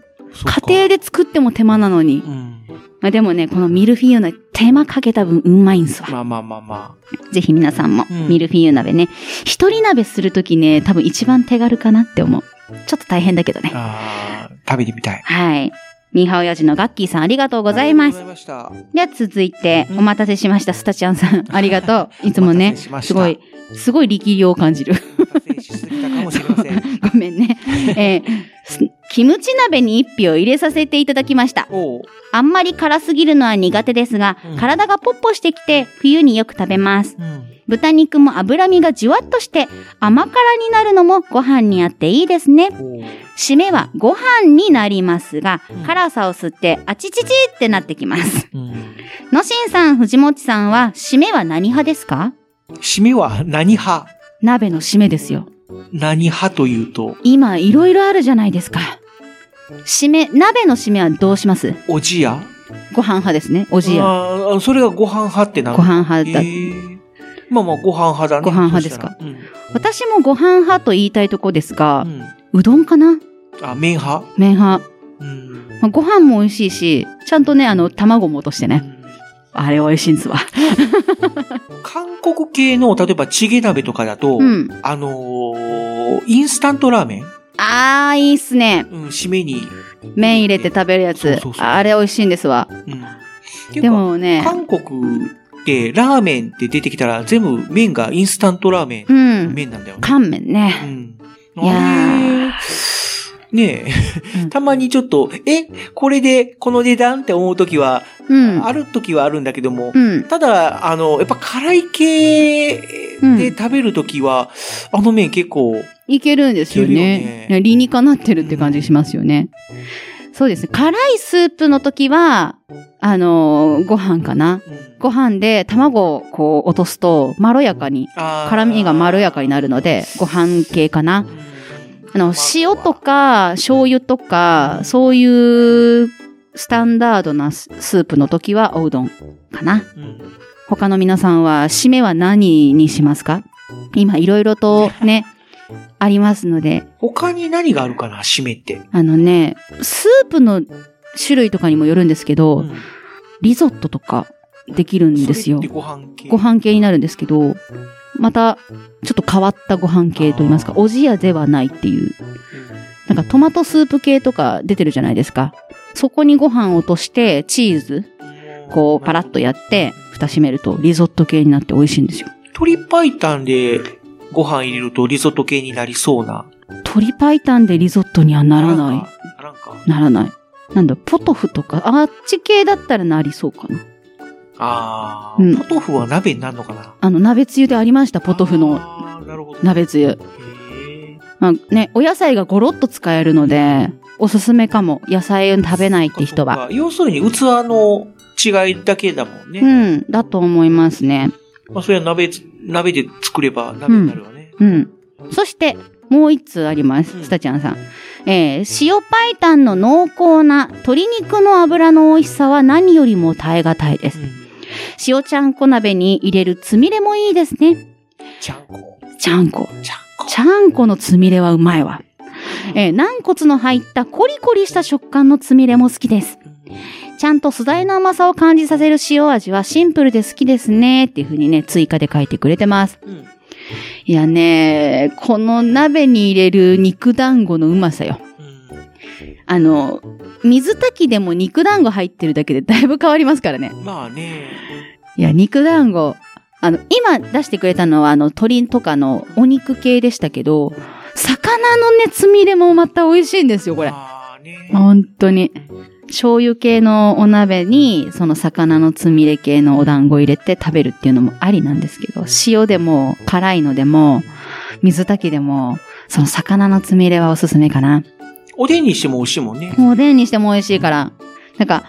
家庭で作っても手間なのに。うん。まあ、でもね、このミルフィーユ鍋、手間かけた分うまいんすわ。まあまあまあまぜひ皆さんもうんミルフィーユ鍋ね。一人鍋するときね、多分一番手軽かなって思う。ちょっと大変だけどね。あ。あー食べてみたい。はい。ミーハオヤジのガッキーさんありがとうございますありがとうご。ざいました。では続いて、うんお待たせしました、スタちゃんさん。ありがとう。いつもおねしま、したすごい、すごい力量を感じる。お待たせしすぎたかもしれません。えーすキムチ鍋に一票入れさせていただきました。あんまり辛すぎるのは苦手ですが、うん体がポッポしてきて、冬によく食べます。うん。豚肉も脂身がじわっとして、甘辛になるのもご飯にあっていいですね。締めはご飯になりますがうん、辛さを吸って、あちちちってなってきます。うん。のしんさん、藤もちさんは、締めは何派ですか？締めは何派？鍋の締めですよ。何派というと、今、いろいろあるじゃないですか。締め、鍋の締めはどうします？おじや？ご飯派ですね。おじや。あーそれがご飯派ってなるご飯派だへ。ーまあまあ、ご飯派だね。ご飯派ですか？そしたら私もご飯派と言いたいとこですがう、ん。うんうどんかな？あ、麺派？麺派。うん。まあご飯も美味しいし、ちゃんとね、あの、卵も落としてね。あれ美味しいんですわ。韓国系の、例えばチゲ鍋とかだと、うん。あのーインスタントラーメン？あー、いいっすね。うん、締めに。麺入れて食べるやつそうそう。あれ美味しいんですわ。うん。でもね、韓国ってラーメンって出てきたら全部麺がインスタントラーメン、うん。麺なんだよね。乾麺うね。ん。いやーねえ、うんたまにちょっと、え、これでこの値段って思うときは、うん。あるときはあるんだけども、うん。ただ、あの、やっぱ辛い系で食べるときは、あの麺結構、いけるんですよいけるよねね。ね理にかなってるって感じしますよね。そうですね。辛いスープの時は、あのーご飯かな。ご飯で卵をこう落とすと、まろやかに、辛みがまろやかになるので、ご飯系かな。あの、塩とか醤油とか、そういうスタンダードなススープの時はおうどんかな。うん他の皆さんは、締めは何にしますか？今いろいろと ね、ありますので、他に何があるかな、締めって。あのね、スープの種類とかにもよるんですけど、うんリゾットとかできるんですよ。ご飯系。ご飯系になるんですけど、また、ちょっと変わったご飯系といいますか、おじやではないっていう。なんかトマトスープ系とか出てるじゃないですか。そこにご飯を落として、チーズ、こう、パラッとやって、蓋閉めるとリゾット系になって美味しいんですよ。鶏白湯でご飯入れるとリゾット系になりそうな。鶏白湯でリゾットにはならない。ならない。なんだ、ポトフとか、あっち系だったらなりそうかな。ああ、うんポトフは鍋になるのかな？あの、鍋つゆでありました、ポトフの。鍋つゆ。まあね、お野菜がゴロッと使えるので、おすすめかも。野菜を食べないって人は。要するに器の違いだけだもんね。うん、だと思いますね。まあ、それは鍋つ、鍋で作れば鍋になるわね。うん。そして、もう一通あります。うんスタちゃんさん。えー、塩白湯の濃厚な鶏肉の油の美味しさは何よりも耐え難いです。うん塩ちゃんこ鍋に入れるつみれもいいですね。ちゃんこ。ちゃんこ。ちゃんこ。ちゃんこのつみれはうまいわ。えー軟骨の入ったコリコリした食感のつみれも好きです。ちゃんと素材の甘さを感じさせる塩味はシンプルで好きですね。っていう風にね、追加で書いてくれてます。うんいやね、この鍋に入れる肉団子のうまさよ。あの、水炊きでも肉団子入ってるだけでだいぶ変わりますからね。うんまあね。いや、肉団子。あの、今出してくれたのは、あの、鶏とかのお肉系でしたけど、魚のね、つみれもまた美味しいんですよ、これ。まあね。本当に。醤油系のお鍋に、その魚のつみれ系のお団子入れて食べるっていうのもありなんですけど、塩でも、辛いのでも、水炊きでも、その魚のつみれはおすすめかな。おでんにしても美味しいもんね。おでんにしても美味しいから。なんか、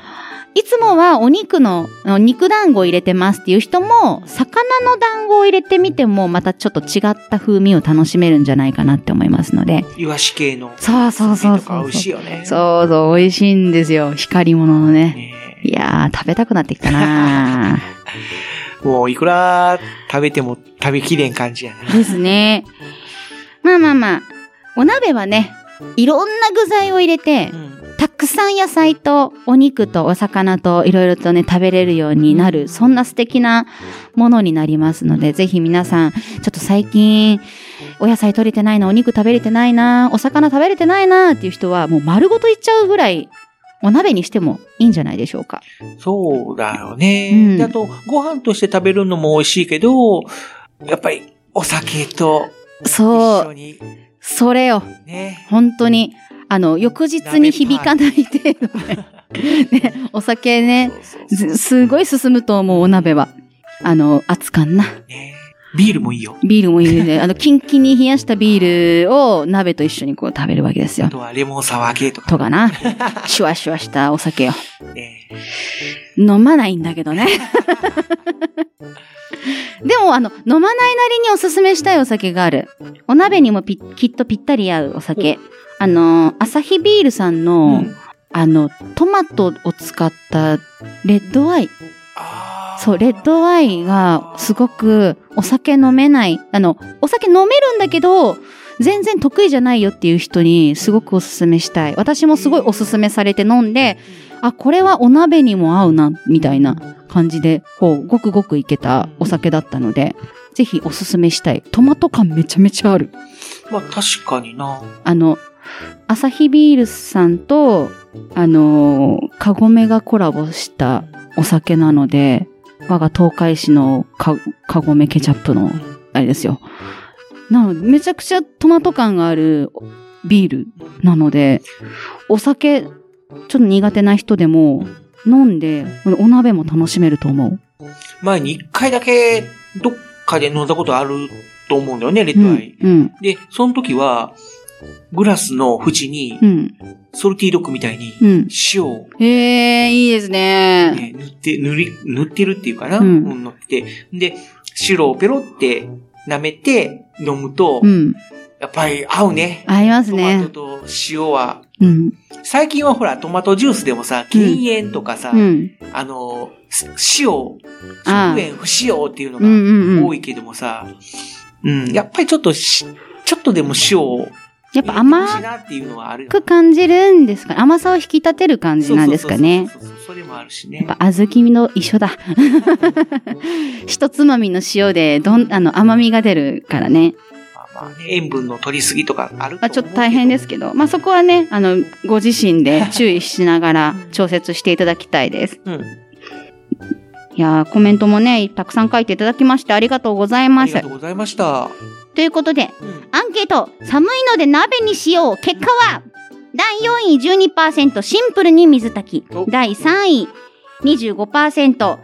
いつもはお肉の、肉団子を入れてますっていう人も、魚の団子を入れてみても、またちょっと違った風味を楽しめるんじゃないかなって思いますので。イワシ系の。そうそうそう美味しいよね。そうそう、美味しいんですよ。光り物のね。ねいやー、食べたくなってきたな もういくら食べても食べきれん感じやな。ですね。まあまあまあ、お鍋はね、いろんな具材を入れてう、ん。たくさん野菜とお肉とお魚といろいろとね、食べれるようになる、そんな素敵なものになりますので、ぜひ皆さん、ちょっと最近、お野菜取れてないな、お肉食べれてないな、お魚食べれてないなっていう人は、もう丸ごといっちゃうぐらい、お鍋にしてもいいんじゃないでしょうか。そうだよね。うんであと、ご飯として食べるのも美味しいけど、やっぱりお酒と一そう、緒にそれよ。ね。本当に、あの、翌日に響かない程度で、ね、お酒ね、すごい進むと思う、お鍋は。あの、熱かんな。ねビールもいいよ。ビールもいいね。あの、キンキンに冷やしたビールを鍋と一緒にこう食べるわけですよ。あとはレモンサワー系とか。とかな。シュワシュワしたお酒を。ね飲まないんだけどね。でも、あの、飲まないなりにおすすめしたいお酒がある。お鍋にもぴきっとぴったり合うお酒。あの、アサヒビールさんの、うんあの、トマトを使ったレッドワイン。そう、レッドワインがすごくお酒飲めない。あの、お酒飲めるんだけど、全然得意じゃないよっていう人にすごくおすすめしたい。私もすごいおすすめされて飲んで、あ、これはお鍋にも合うな、みたいな感じで、こう、ごくごくいけたお酒だったので、ぜひおすすめしたい。トマト感めちゃめちゃある。まあ確かにな。あの、アサヒビールさんと、あのー、カゴメがコラボしたお酒なので、我が東海市のカカゴメケチャップの、あれですよ。なので、めちゃくちゃトマト感があるビールなので、お酒、ちょっと苦手な人でも、飲んで、お鍋も楽しめると思う。前に一回だけどっかで飲んだことあると思うんだよね、レッうんドアイ。。うん。で、その時は、グラスの縁にう、ん。ソルティードッグみたいにうん。塩を、へえ、いいですね。ね、塗って、塗り、塗ってるっていうかな、うんうん、塗って。で、白をペロって舐めて飲むと、うん。やっぱり合うね。合いますトマトね。と塩は。うん。最近はほら、トマトジュースでもさ、禁煙とかさ、うん。あの、す塩、食塩不使用っていうのが多いけどもさ、うん、やっぱりちょっとし、ちょっとでも塩をやっぱ甘く感じるんですかね甘さを引き立てる感じなんですかね。それもあるしね。やっぱ小豆の一緒だ。一つまみの塩で、どん、あの、甘みが出るからね。まあ塩分の取りすぎとかあるちょっと大変ですけど、まあそこはね、あの、ご自身で注意しながら調節していただきたいです。ど。うん。いやー、コメントもね、たくさん書いていただきましてありがとうございあますりがと。うございました。ということで、うん。アンケート、寒いので鍋にしよう。結果は、第4位12%、シンプルに水炊きお。第3位25%、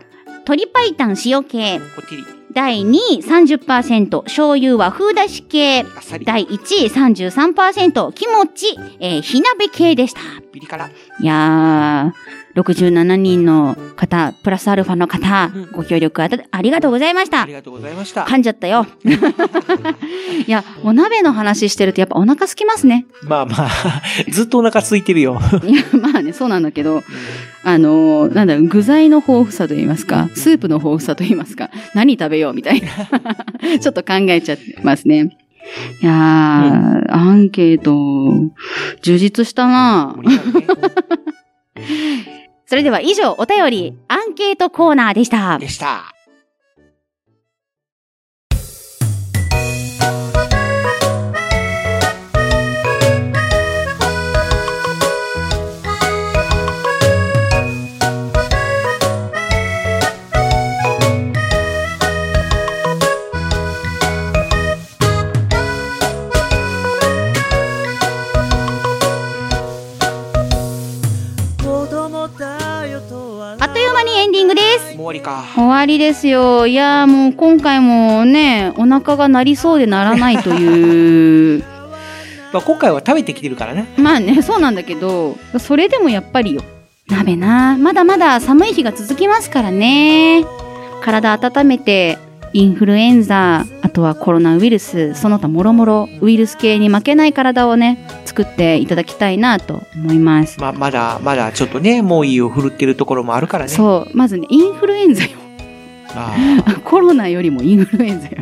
鶏白湯塩系。こってり。第2位30%、醤油和風だし系。第1位33%、キモチ、えー、火鍋系でした。ピリ辛。いやー、67人の方、プラスアルファの方、うんご協力あたありがとうございましたあり。がとうございました。噛んじゃったよ。いや、お鍋の話してるとやっぱお腹空きますね。まあまあ、ずっとお腹空いてるよ。いや、まあね、そうなんだけど、あのーなんだろう、具材の豊富さと言いますか、スープの豊富さと言いますか、何食べようみたいな。ちょっと考えちゃってますね。いやー、アンケート、充実したなそれでは以上、お便り、アンケートコーナーでした。。でした。終わりか。終わりですよ。いやーもう今回もね、お腹が鳴りそうでならないという。まあ今回は食べてきてるからね。まあね、そうなんだけど、それでもやっぱりよ。鍋な。まだまだ寒い日が続きますからね。体温めて、インフルエンザ、あとはコロナウイルス、その他もろもろウイルス系に負けない体をね、作っていただきたいなと思います。ま、まだ、まだちょっとね、猛威を振るってるところもあるからね。そう、まずね、インフルエンザよ。あ コロナよりもインフルエンザよ。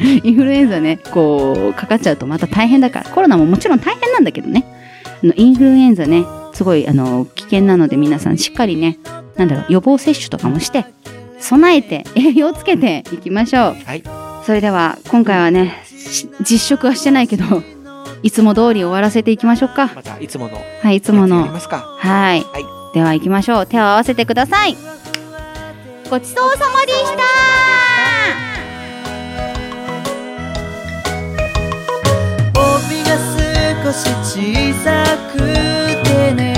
インフルエンザね、こう、かかっちゃうとまた大変だから、コロナももちろん大変なんだけどね。あのインフルエンザね、すごい、あの、危険なので皆さんしっかりね、なんだろう、予防接種とかもして、備えて、栄養つけていきましょう。はい。それでは、今回はね、し実食はしてないけど、いつも通り終わらせていきましょうか。また、いつもの。はい、いつもやのり。ますか？はい。はいでは行きましょう。手を合わせてください。ごちそうさまでした帯が少し小さくてね